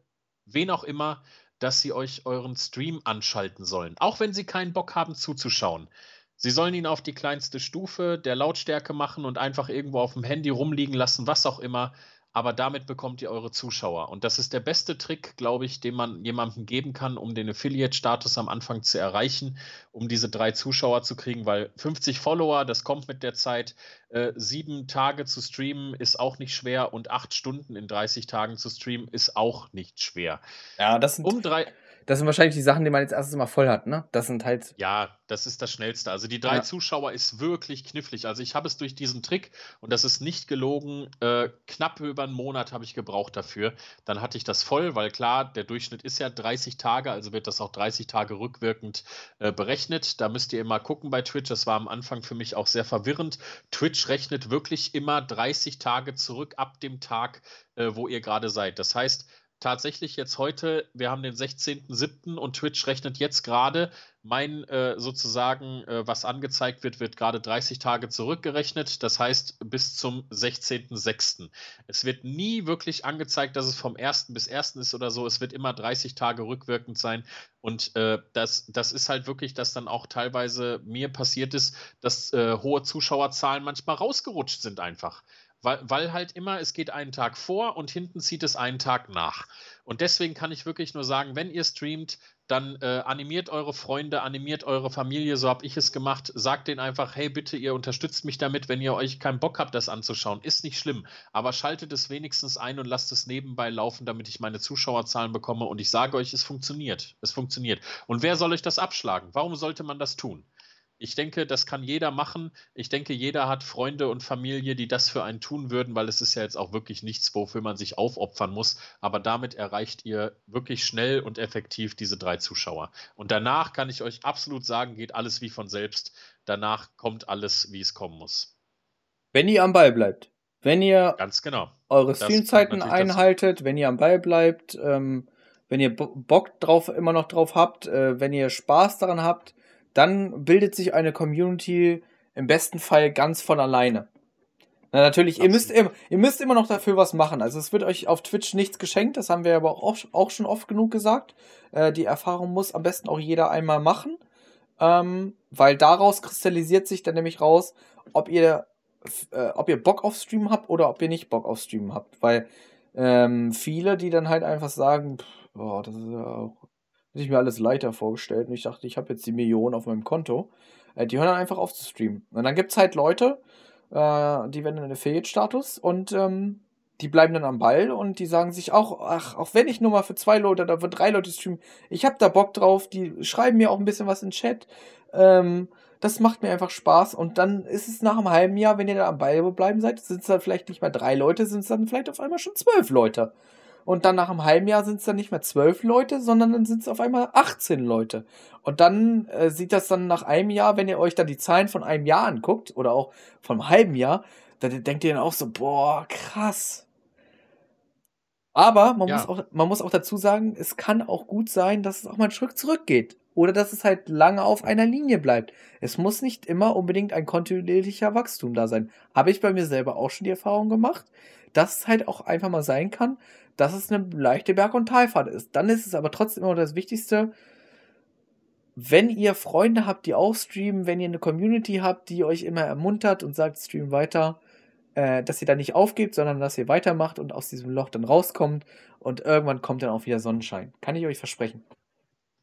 wen auch immer, dass sie euch euren Stream anschalten sollen, auch wenn sie keinen Bock haben zuzuschauen. Sie sollen ihn auf die kleinste Stufe der Lautstärke machen und einfach irgendwo auf dem Handy rumliegen lassen, was auch immer aber damit bekommt ihr eure Zuschauer. Und das ist der beste Trick, glaube ich, den man jemandem geben kann, um den Affiliate-Status am Anfang zu erreichen, um diese drei Zuschauer zu kriegen, weil 50 Follower, das kommt mit der Zeit. Äh, sieben Tage zu streamen ist auch nicht schwer und acht Stunden in 30 Tagen zu streamen ist auch nicht schwer. Ja, das sind, um drei, das sind wahrscheinlich die Sachen, die man jetzt erstes Mal voll hat, ne? Das sind halt. Ja, das ist das Schnellste. Also die drei ja. Zuschauer ist wirklich knifflig. Also ich habe es durch diesen Trick, und das ist nicht gelogen, äh, knapp über einen Monat habe ich gebraucht dafür. Dann hatte ich das voll, weil klar, der Durchschnitt ist ja 30 Tage, also wird das auch 30 Tage rückwirkend äh, berechnet. Da müsst ihr immer gucken bei Twitch. Das war am Anfang für mich auch sehr verwirrend. Twitch rechnet wirklich immer 30 Tage zurück ab dem Tag, äh, wo ihr gerade seid. Das heißt, tatsächlich jetzt heute, wir haben den 16.07. und Twitch rechnet jetzt gerade mein äh, sozusagen, äh, was angezeigt wird, wird gerade 30 Tage zurückgerechnet. Das heißt bis zum 16.06. Es wird nie wirklich angezeigt, dass es vom 1. bis 1. ist oder so. Es wird immer 30 Tage rückwirkend sein. Und äh, das, das ist halt wirklich, dass dann auch teilweise mir passiert ist, dass äh, hohe Zuschauerzahlen manchmal rausgerutscht sind einfach weil, weil halt immer, es geht einen Tag vor und hinten zieht es einen Tag nach. Und deswegen kann ich wirklich nur sagen, wenn ihr streamt, dann äh, animiert eure Freunde, animiert eure Familie, so habe ich es gemacht. Sagt denen einfach, hey, bitte, ihr unterstützt mich damit, wenn ihr euch keinen Bock habt, das anzuschauen. Ist nicht schlimm, aber schaltet es wenigstens ein und lasst es nebenbei laufen, damit ich meine Zuschauerzahlen bekomme. Und ich sage euch, es funktioniert. Es funktioniert. Und wer soll euch das abschlagen? Warum sollte man das tun? Ich denke, das kann jeder machen. Ich denke, jeder hat Freunde und Familie, die das für einen tun würden, weil es ist ja jetzt auch wirklich nichts, wofür man sich aufopfern muss. Aber damit erreicht ihr wirklich schnell und effektiv diese drei Zuschauer. Und danach kann ich euch absolut sagen, geht alles wie von selbst. Danach kommt alles, wie es kommen muss. Wenn ihr am Ball bleibt. Wenn ihr Ganz genau. eure Streamzeiten einhaltet, dazu. wenn ihr am Ball bleibt, ähm, wenn ihr Bock drauf immer noch drauf habt, äh, wenn ihr Spaß daran habt, dann bildet sich eine Community im besten Fall ganz von alleine. Na, natürlich, ihr müsst, ihr müsst immer noch dafür was machen. Also es wird euch auf Twitch nichts geschenkt, das haben wir aber auch, auch schon oft genug gesagt. Äh, die Erfahrung muss am besten auch jeder einmal machen, ähm, weil daraus kristallisiert sich dann nämlich raus, ob ihr, äh, ob ihr Bock auf Stream habt oder ob ihr nicht Bock auf Stream habt. Weil ähm, viele, die dann halt einfach sagen, pff, boah, das ist ja auch Hätte ich mir alles leichter vorgestellt und ich dachte, ich habe jetzt die Millionen auf meinem Konto. Äh, die hören dann einfach auf zu streamen. Und dann gibt es halt Leute, äh, die werden in Affiliate-Status und ähm, die bleiben dann am Ball und die sagen sich auch, ach, auch wenn ich nur mal für zwei Leute oder für drei Leute streamen, ich habe da Bock drauf, die schreiben mir auch ein bisschen was in den Chat. Ähm, das macht mir einfach Spaß und dann ist es nach einem halben Jahr, wenn ihr da am Ball bleiben seid, sind es dann vielleicht nicht mehr drei Leute, sind es dann vielleicht auf einmal schon zwölf Leute. Und dann nach einem halben Jahr sind es dann nicht mehr zwölf Leute, sondern dann sind es auf einmal 18 Leute. Und dann äh, sieht das dann nach einem Jahr, wenn ihr euch dann die Zahlen von einem Jahr anguckt oder auch von einem halben Jahr, dann denkt ihr dann auch so, boah, krass. Aber man, ja. muss auch, man muss auch dazu sagen, es kann auch gut sein, dass es auch mal einen Schritt zurückgeht. Oder dass es halt lange auf einer Linie bleibt. Es muss nicht immer unbedingt ein kontinuierlicher Wachstum da sein. Habe ich bei mir selber auch schon die Erfahrung gemacht, dass es halt auch einfach mal sein kann, dass es eine leichte Berg- und Talfahrt ist. Dann ist es aber trotzdem immer das Wichtigste, wenn ihr Freunde habt, die auch streamen, wenn ihr eine Community habt, die euch immer ermuntert und sagt, stream weiter, äh, dass ihr da nicht aufgebt, sondern dass ihr weitermacht und aus diesem Loch dann rauskommt und irgendwann kommt dann auch wieder Sonnenschein. Kann ich euch versprechen.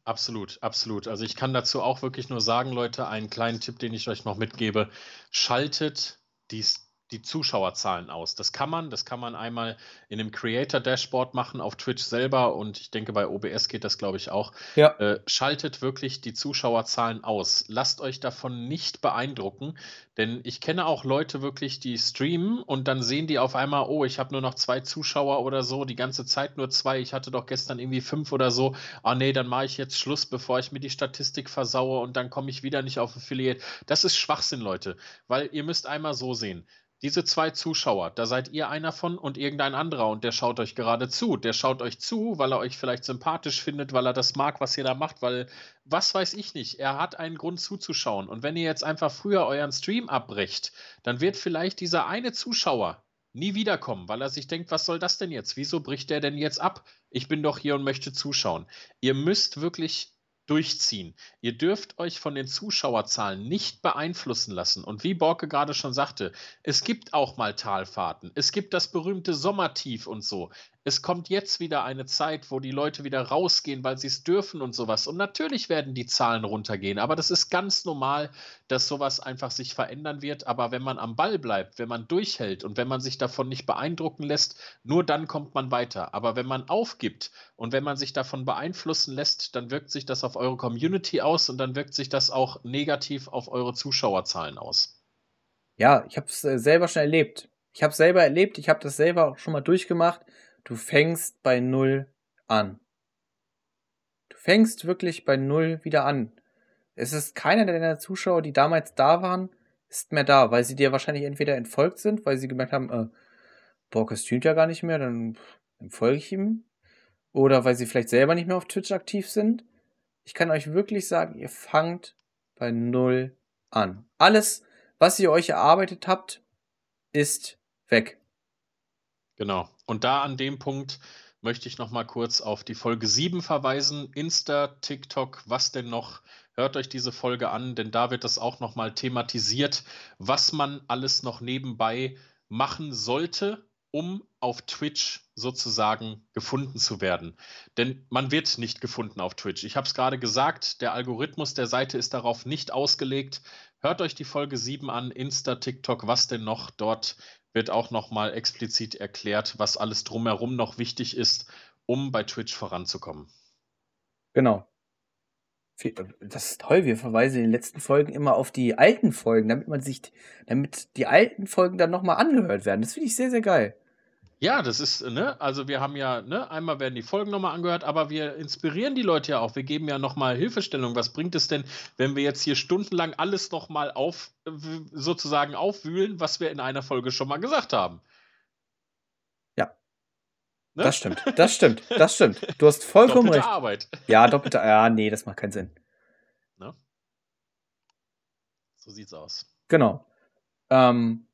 Absolut, absolut. Also ich kann dazu auch wirklich nur sagen, Leute, einen kleinen Tipp, den ich euch noch mitgebe. Schaltet die die Zuschauerzahlen aus. Das kann man, das kann man einmal in dem Creator Dashboard machen auf Twitch selber und ich denke bei OBS geht das glaube ich auch. Ja. Äh, schaltet wirklich die Zuschauerzahlen aus. Lasst euch davon nicht beeindrucken, denn ich kenne auch Leute wirklich, die streamen und dann sehen die auf einmal, oh, ich habe nur noch zwei Zuschauer oder so, die ganze Zeit nur zwei, ich hatte doch gestern irgendwie fünf oder so. Ah nee, dann mache ich jetzt Schluss, bevor ich mir die Statistik versaue und dann komme ich wieder nicht auf Affiliate. Das ist Schwachsinn, Leute, weil ihr müsst einmal so sehen. Diese zwei Zuschauer, da seid ihr einer von und irgendein anderer und der schaut euch gerade zu. Der schaut euch zu, weil er euch vielleicht sympathisch findet, weil er das mag, was ihr da macht, weil was weiß ich nicht. Er hat einen Grund zuzuschauen. Und wenn ihr jetzt einfach früher euren Stream abbrecht, dann wird vielleicht dieser eine Zuschauer nie wiederkommen, weil er sich denkt, was soll das denn jetzt? Wieso bricht der denn jetzt ab? Ich bin doch hier und möchte zuschauen. Ihr müsst wirklich durchziehen. Ihr dürft euch von den Zuschauerzahlen nicht beeinflussen lassen. Und wie Borke gerade schon sagte, es gibt auch mal Talfahrten. Es gibt das berühmte Sommertief und so. Es kommt jetzt wieder eine Zeit, wo die Leute wieder rausgehen, weil sie es dürfen und sowas. Und natürlich werden die Zahlen runtergehen, aber das ist ganz normal, dass sowas einfach sich verändern wird. Aber wenn man am Ball bleibt, wenn man durchhält und wenn man sich davon nicht beeindrucken lässt, nur dann kommt man weiter. Aber wenn man aufgibt und wenn man sich davon beeinflussen lässt, dann wirkt sich das auf eure Community aus und dann wirkt sich das auch negativ auf eure Zuschauerzahlen aus. Ja, ich habe es äh, selber schon erlebt. Ich habe selber erlebt, ich habe das selber auch schon mal durchgemacht. Du fängst bei Null an. Du fängst wirklich bei Null wieder an. Es ist keiner deiner Zuschauer, die damals da waren, ist mehr da, weil sie dir wahrscheinlich entweder entfolgt sind, weil sie gemerkt haben, äh, Borke streamt ja gar nicht mehr, dann, folge ich ihm. Oder weil sie vielleicht selber nicht mehr auf Twitch aktiv sind. Ich kann euch wirklich sagen, ihr fangt bei Null an. Alles, was ihr euch erarbeitet habt, ist weg. Genau. Und da an dem Punkt möchte ich noch mal kurz auf die Folge 7 verweisen. Insta, TikTok, was denn noch? Hört euch diese Folge an, denn da wird das auch noch mal thematisiert, was man alles noch nebenbei machen sollte, um auf Twitch sozusagen gefunden zu werden. Denn man wird nicht gefunden auf Twitch. Ich habe es gerade gesagt, der Algorithmus der Seite ist darauf nicht ausgelegt. Hört euch die Folge 7 an, Insta, TikTok, was denn noch? Dort wird auch nochmal explizit erklärt, was alles drumherum noch wichtig ist, um bei Twitch voranzukommen. Genau. Das ist toll, wir verweisen in den letzten Folgen immer auf die alten Folgen, damit man sich, damit die alten Folgen dann nochmal angehört werden. Das finde ich sehr, sehr geil. Ja, das ist, ne, also wir haben ja, ne, einmal werden die Folgen nochmal angehört, aber wir inspirieren die Leute ja auch. Wir geben ja nochmal Hilfestellung. Was bringt es denn, wenn wir jetzt hier stundenlang alles nochmal auf, sozusagen aufwühlen, was wir in einer Folge schon mal gesagt haben? Ja. Ne? Das stimmt, das stimmt, das stimmt. Du hast vollkommen doppelte recht. Arbeit. Ja, doppelte, ja, nee, das macht keinen Sinn. Ne? So sieht's aus. Genau. Ähm,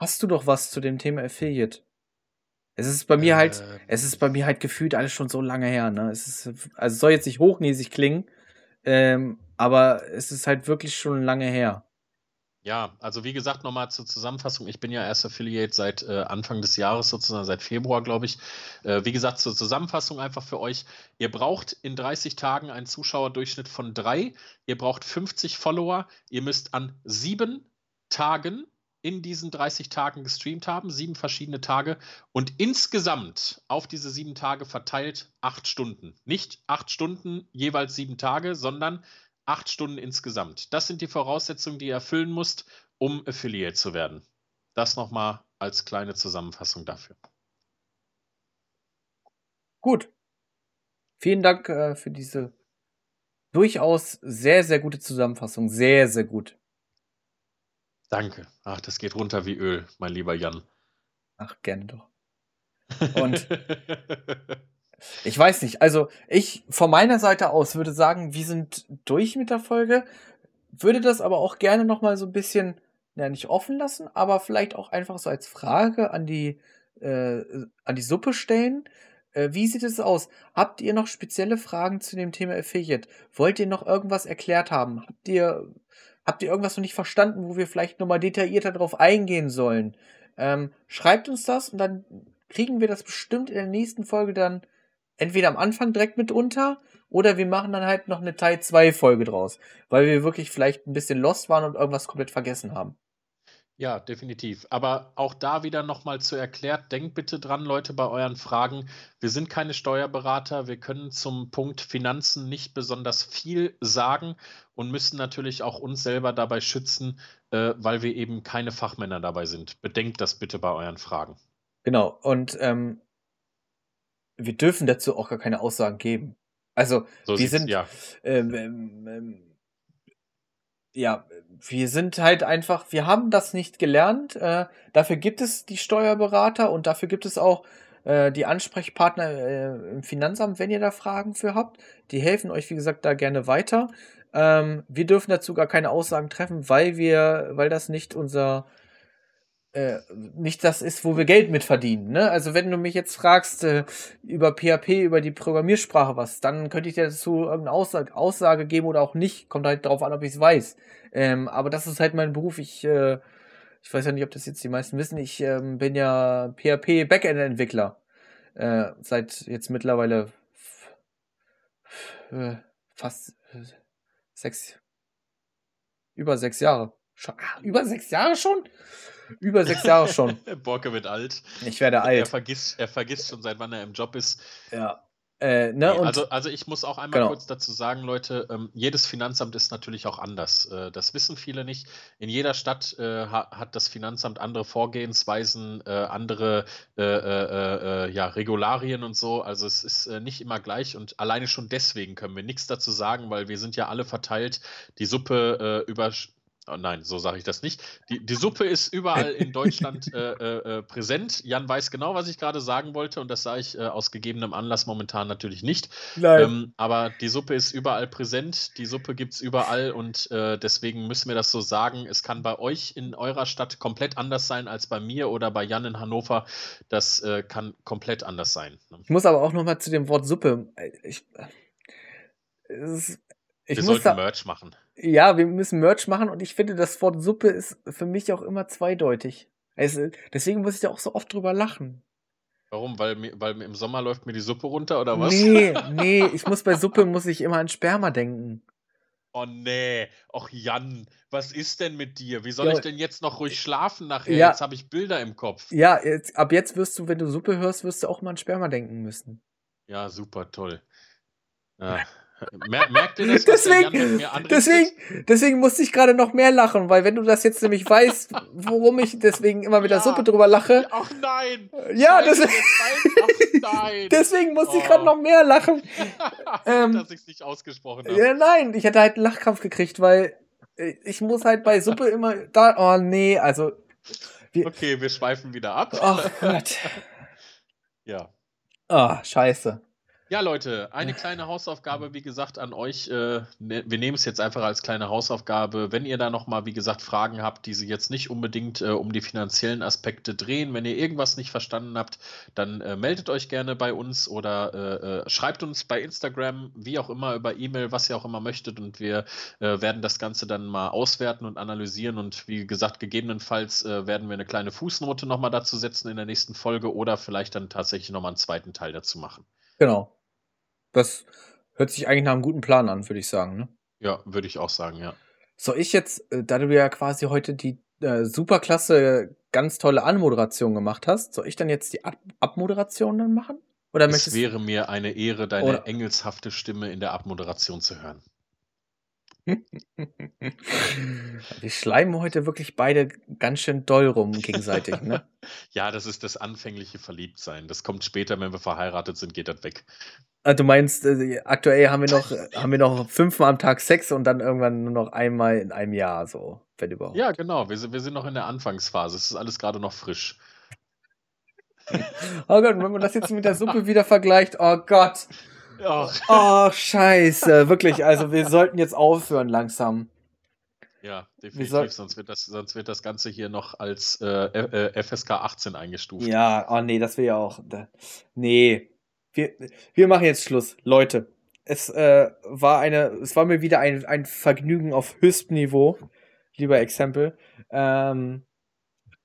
hast du doch was zu dem Thema Affiliate? Es ist bei mir halt, äh, es ist bei mir halt gefühlt alles schon so lange her, ne? Es ist, also soll jetzt nicht hochnäsig klingen, ähm, aber es ist halt wirklich schon lange her. Ja, also wie gesagt, nochmal zur Zusammenfassung. Ich bin ja erst Affiliate seit äh, Anfang des Jahres, sozusagen seit Februar, glaube ich. Äh, wie gesagt, zur Zusammenfassung einfach für euch. Ihr braucht in 30 Tagen einen Zuschauerdurchschnitt von drei. Ihr braucht 50 Follower. Ihr müsst an sieben Tagen in diesen 30 Tagen gestreamt haben, sieben verschiedene Tage und insgesamt auf diese sieben Tage verteilt acht Stunden. Nicht acht Stunden jeweils sieben Tage, sondern acht Stunden insgesamt. Das sind die Voraussetzungen, die ihr erfüllen müsst, um Affiliate zu werden. Das nochmal als kleine Zusammenfassung dafür. Gut. Vielen Dank äh, für diese durchaus sehr, sehr gute Zusammenfassung. Sehr, sehr gut. Danke. Ach, das geht runter wie Öl, mein lieber Jan. Ach, gerne doch. Und ich weiß nicht, also ich von meiner Seite aus würde sagen, wir sind durch mit der Folge, würde das aber auch gerne nochmal so ein bisschen, ja, nicht offen lassen, aber vielleicht auch einfach so als Frage an die, äh, an die Suppe stellen. Äh, wie sieht es aus? Habt ihr noch spezielle Fragen zu dem Thema Affiliate? Wollt ihr noch irgendwas erklärt haben? Habt ihr Habt ihr irgendwas noch nicht verstanden, wo wir vielleicht nochmal detaillierter drauf eingehen sollen? Ähm, schreibt uns das und dann kriegen wir das bestimmt in der nächsten Folge dann entweder am Anfang direkt mit unter oder wir machen dann halt noch eine Teil 2 Folge draus, weil wir wirklich vielleicht ein bisschen lost waren und irgendwas komplett vergessen haben. Ja, definitiv. Aber auch da wieder nochmal zu erklärt, denkt bitte dran, Leute, bei euren Fragen. Wir sind keine Steuerberater, wir können zum Punkt Finanzen nicht besonders viel sagen und müssen natürlich auch uns selber dabei schützen, äh, weil wir eben keine Fachmänner dabei sind. Bedenkt das bitte bei euren Fragen. Genau, und ähm, wir dürfen dazu auch gar keine Aussagen geben. Also, so wir sind, ja. Ähm, ähm, ähm ja, wir sind halt einfach, wir haben das nicht gelernt. Äh, dafür gibt es die Steuerberater und dafür gibt es auch äh, die Ansprechpartner äh, im Finanzamt, wenn ihr da Fragen für habt. Die helfen euch, wie gesagt, da gerne weiter. Ähm, wir dürfen dazu gar keine Aussagen treffen, weil wir, weil das nicht unser äh, nicht das ist, wo wir Geld mit verdienen. Ne? Also wenn du mich jetzt fragst äh, über PHP, über die Programmiersprache was, dann könnte ich dir dazu irgendeine Aussage, Aussage geben oder auch nicht. Kommt halt darauf an, ob ich es weiß. Ähm, aber das ist halt mein Beruf. Ich, äh, ich weiß ja nicht, ob das jetzt die meisten wissen. Ich ähm, bin ja PHP Backend-Entwickler. Äh, seit jetzt mittlerweile äh, fast äh, sechs, über sechs Jahre. Schon, ah, über sechs Jahre schon? Über sechs Jahre schon. Borke wird alt. Ich werde alt. Er vergisst, er vergisst schon, seit wann er im Job ist. Ja. Äh, ne, nee, also, also ich muss auch einmal genau. kurz dazu sagen, Leute, ähm, jedes Finanzamt ist natürlich auch anders. Äh, das wissen viele nicht. In jeder Stadt äh, ha hat das Finanzamt andere Vorgehensweisen, äh, andere äh, äh, ja, Regularien und so. Also es ist nicht immer gleich und alleine schon deswegen können wir nichts dazu sagen, weil wir sind ja alle verteilt. Die Suppe über Oh nein, so sage ich das nicht. Die, die Suppe ist überall in Deutschland äh, äh, äh, präsent. Jan weiß genau, was ich gerade sagen wollte und das sage ich äh, aus gegebenem Anlass momentan natürlich nicht. Ähm, aber die Suppe ist überall präsent, die Suppe gibt es überall und äh, deswegen müssen wir das so sagen. Es kann bei euch in eurer Stadt komplett anders sein als bei mir oder bei Jan in Hannover. Das äh, kann komplett anders sein. Ne? Ich muss aber auch noch mal zu dem Wort Suppe. Ich, es, ich wir sollten da, Merch machen. Ja, wir müssen Merch machen und ich finde, das Wort Suppe ist für mich auch immer zweideutig. Also, deswegen muss ich da auch so oft drüber lachen. Warum? Weil, weil im Sommer läuft mir die Suppe runter oder was? Nee, nee, ich muss bei Suppe muss ich immer an Sperma denken. Oh nee, och Jan, was ist denn mit dir? Wie soll Ja. ich denn jetzt noch ruhig schlafen nachher? Ja. Jetzt habe ich Bilder im Kopf. Ja, jetzt, ab jetzt wirst du, wenn du Suppe hörst, wirst du auch mal an Sperma denken müssen. Ja, super, toll. Ja. Mer merkt ihr das, der Deswegen, deswegen, deswegen musste ich gerade noch mehr lachen, weil wenn du das jetzt nämlich weißt, worum ich deswegen immer mit der Ja. Suppe drüber lache, Ach nein! ja, Schneid das, mir jetzt ein. Ach nein! deswegen musste ich Oh. gerade noch mehr lachen. ähm, dass ich es nicht ausgesprochen habe. Ja, nein, ich hätte halt einen Lachkrampf gekriegt, weil äh, ich muss halt bei Suppe immer da. Oh nee, also. Okay, wir schweifen wieder ab. Ach Gott. Ja. Ah, scheiße. Ja, Leute, eine kleine Hausaufgabe, wie gesagt, an euch. Äh, ne, wir nehmen es jetzt einfach als kleine Hausaufgabe. Wenn ihr da nochmal, wie gesagt, Fragen habt, die sie jetzt nicht unbedingt äh, um die finanziellen Aspekte drehen, wenn ihr irgendwas nicht verstanden habt, dann äh, meldet euch gerne bei uns oder schreibt uns bei Instagram, wie auch immer, über E-Mail, was ihr auch immer möchtet. Und wir werden das Ganze dann mal auswerten und analysieren. Und wie gesagt, gegebenenfalls werden wir eine kleine Fußnote nochmal dazu setzen in der nächsten Folge oder vielleicht dann tatsächlich nochmal einen zweiten Teil dazu machen. Genau. Das hört sich eigentlich nach einem guten Plan an, würde ich sagen. Ne? Ja, würde ich auch sagen, ja. Soll ich jetzt, äh, da du ja quasi heute die äh, superklasse, ganz tolle Anmoderation gemacht hast, soll ich dann jetzt die Ab Abmoderation dann machen? Oder Es wäre mir eine Ehre, deine engelshafte Stimme in der Abmoderation zu hören. Wir schleimen heute wirklich beide ganz schön doll rum gegenseitig, ne? Ja, das ist das anfängliche Verliebtsein. Das kommt später, wenn wir verheiratet sind, geht das weg. Ah, Du meinst, äh, aktuell haben wir noch, haben wir noch fünfmal am Tag Sex und dann irgendwann nur noch einmal in einem Jahr, so, wenn überhaupt. Ja, genau. Wir sind, wir sind noch in der Anfangsphase. Es ist alles gerade noch frisch. Oh Gott, wenn man das jetzt mit der Suppe wieder vergleicht, oh Gott. Ja, Oh, scheiße. Wirklich, also wir sollten jetzt aufhören langsam. ja Wir definitiv. soll- Sonst wird, das, sonst wird das Ganze hier noch als äh, äh, FSK 18 eingestuft. Ja, oh nee, das will ja auch. Nee. Wir, wir machen jetzt Schluss. Leute, es äh, war eine, es war mir wieder ein, ein Vergnügen auf höchstem Niveau, lieber Exempel. Ähm,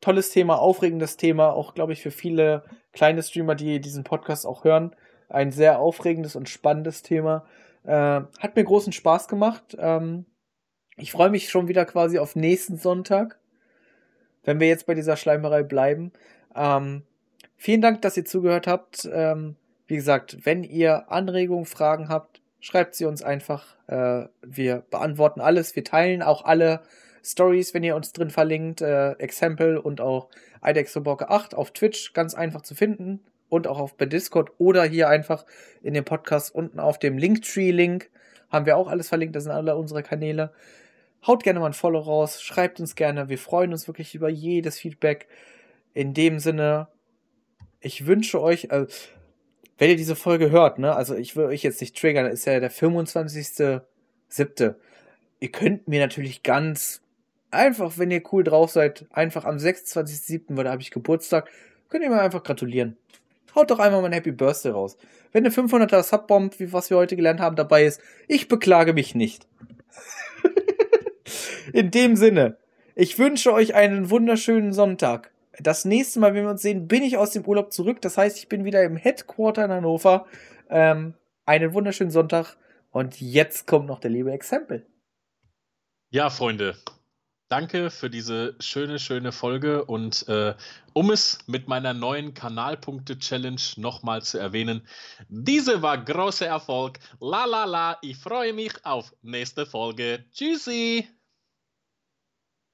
tolles Thema, aufregendes Thema, auch glaube ich für viele kleine Streamer, die diesen Podcast auch hören. Ein sehr aufregendes und spannendes Thema. Äh, hat mir großen Spaß gemacht. Ähm, ich freue mich schon wieder quasi auf nächsten Sonntag, wenn wir jetzt bei dieser Schleimerei bleiben. Ähm, vielen Dank, dass ihr zugehört habt. Ähm, wie gesagt, wenn ihr Anregungen, Fragen habt, schreibt sie uns einfach. Äh, wir beantworten alles. Wir teilen auch alle Stories, wenn ihr uns drin verlinkt. Äh, Exempel und auch Eidexoborke 8 auf Twitch ganz einfach zu finden. Und auch auf bei Discord oder hier einfach in dem Podcast unten auf dem Linktree-Link haben wir auch alles verlinkt. Das sind alle unsere Kanäle. Haut gerne mal ein Follow raus, schreibt uns gerne. Wir freuen uns wirklich über jedes Feedback. In dem Sinne, ich wünsche euch, äh, wenn ihr diese Folge hört, ne, also ich will euch jetzt nicht triggern, ist ja der 25.07. Ihr könnt mir natürlich ganz einfach, wenn ihr cool drauf seid, einfach am 26.07., weil da habe ich Geburtstag, könnt ihr mir einfach gratulieren. Haut doch einmal mein Happy Birthday raus. Wenn eine 500er Subbomb, wie was wir heute gelernt haben, dabei ist, ich beklage mich nicht. In dem Sinne, ich wünsche euch einen wunderschönen Sonntag. das nächste Mal, wenn wir uns sehen, bin ich aus dem Urlaub zurück. Das heißt, ich bin wieder im Headquarter in Hannover. Ähm, einen wunderschönen Sonntag. Und jetzt kommt noch der liebe Exempel. Ja, Freunde, danke für diese schöne, schöne Folge. Und äh, um es mit meiner neuen Kanalpunkte-Challenge nochmal zu erwähnen, diese war großer Erfolg. La la la, ich freue mich auf nächste Folge. Tschüssi!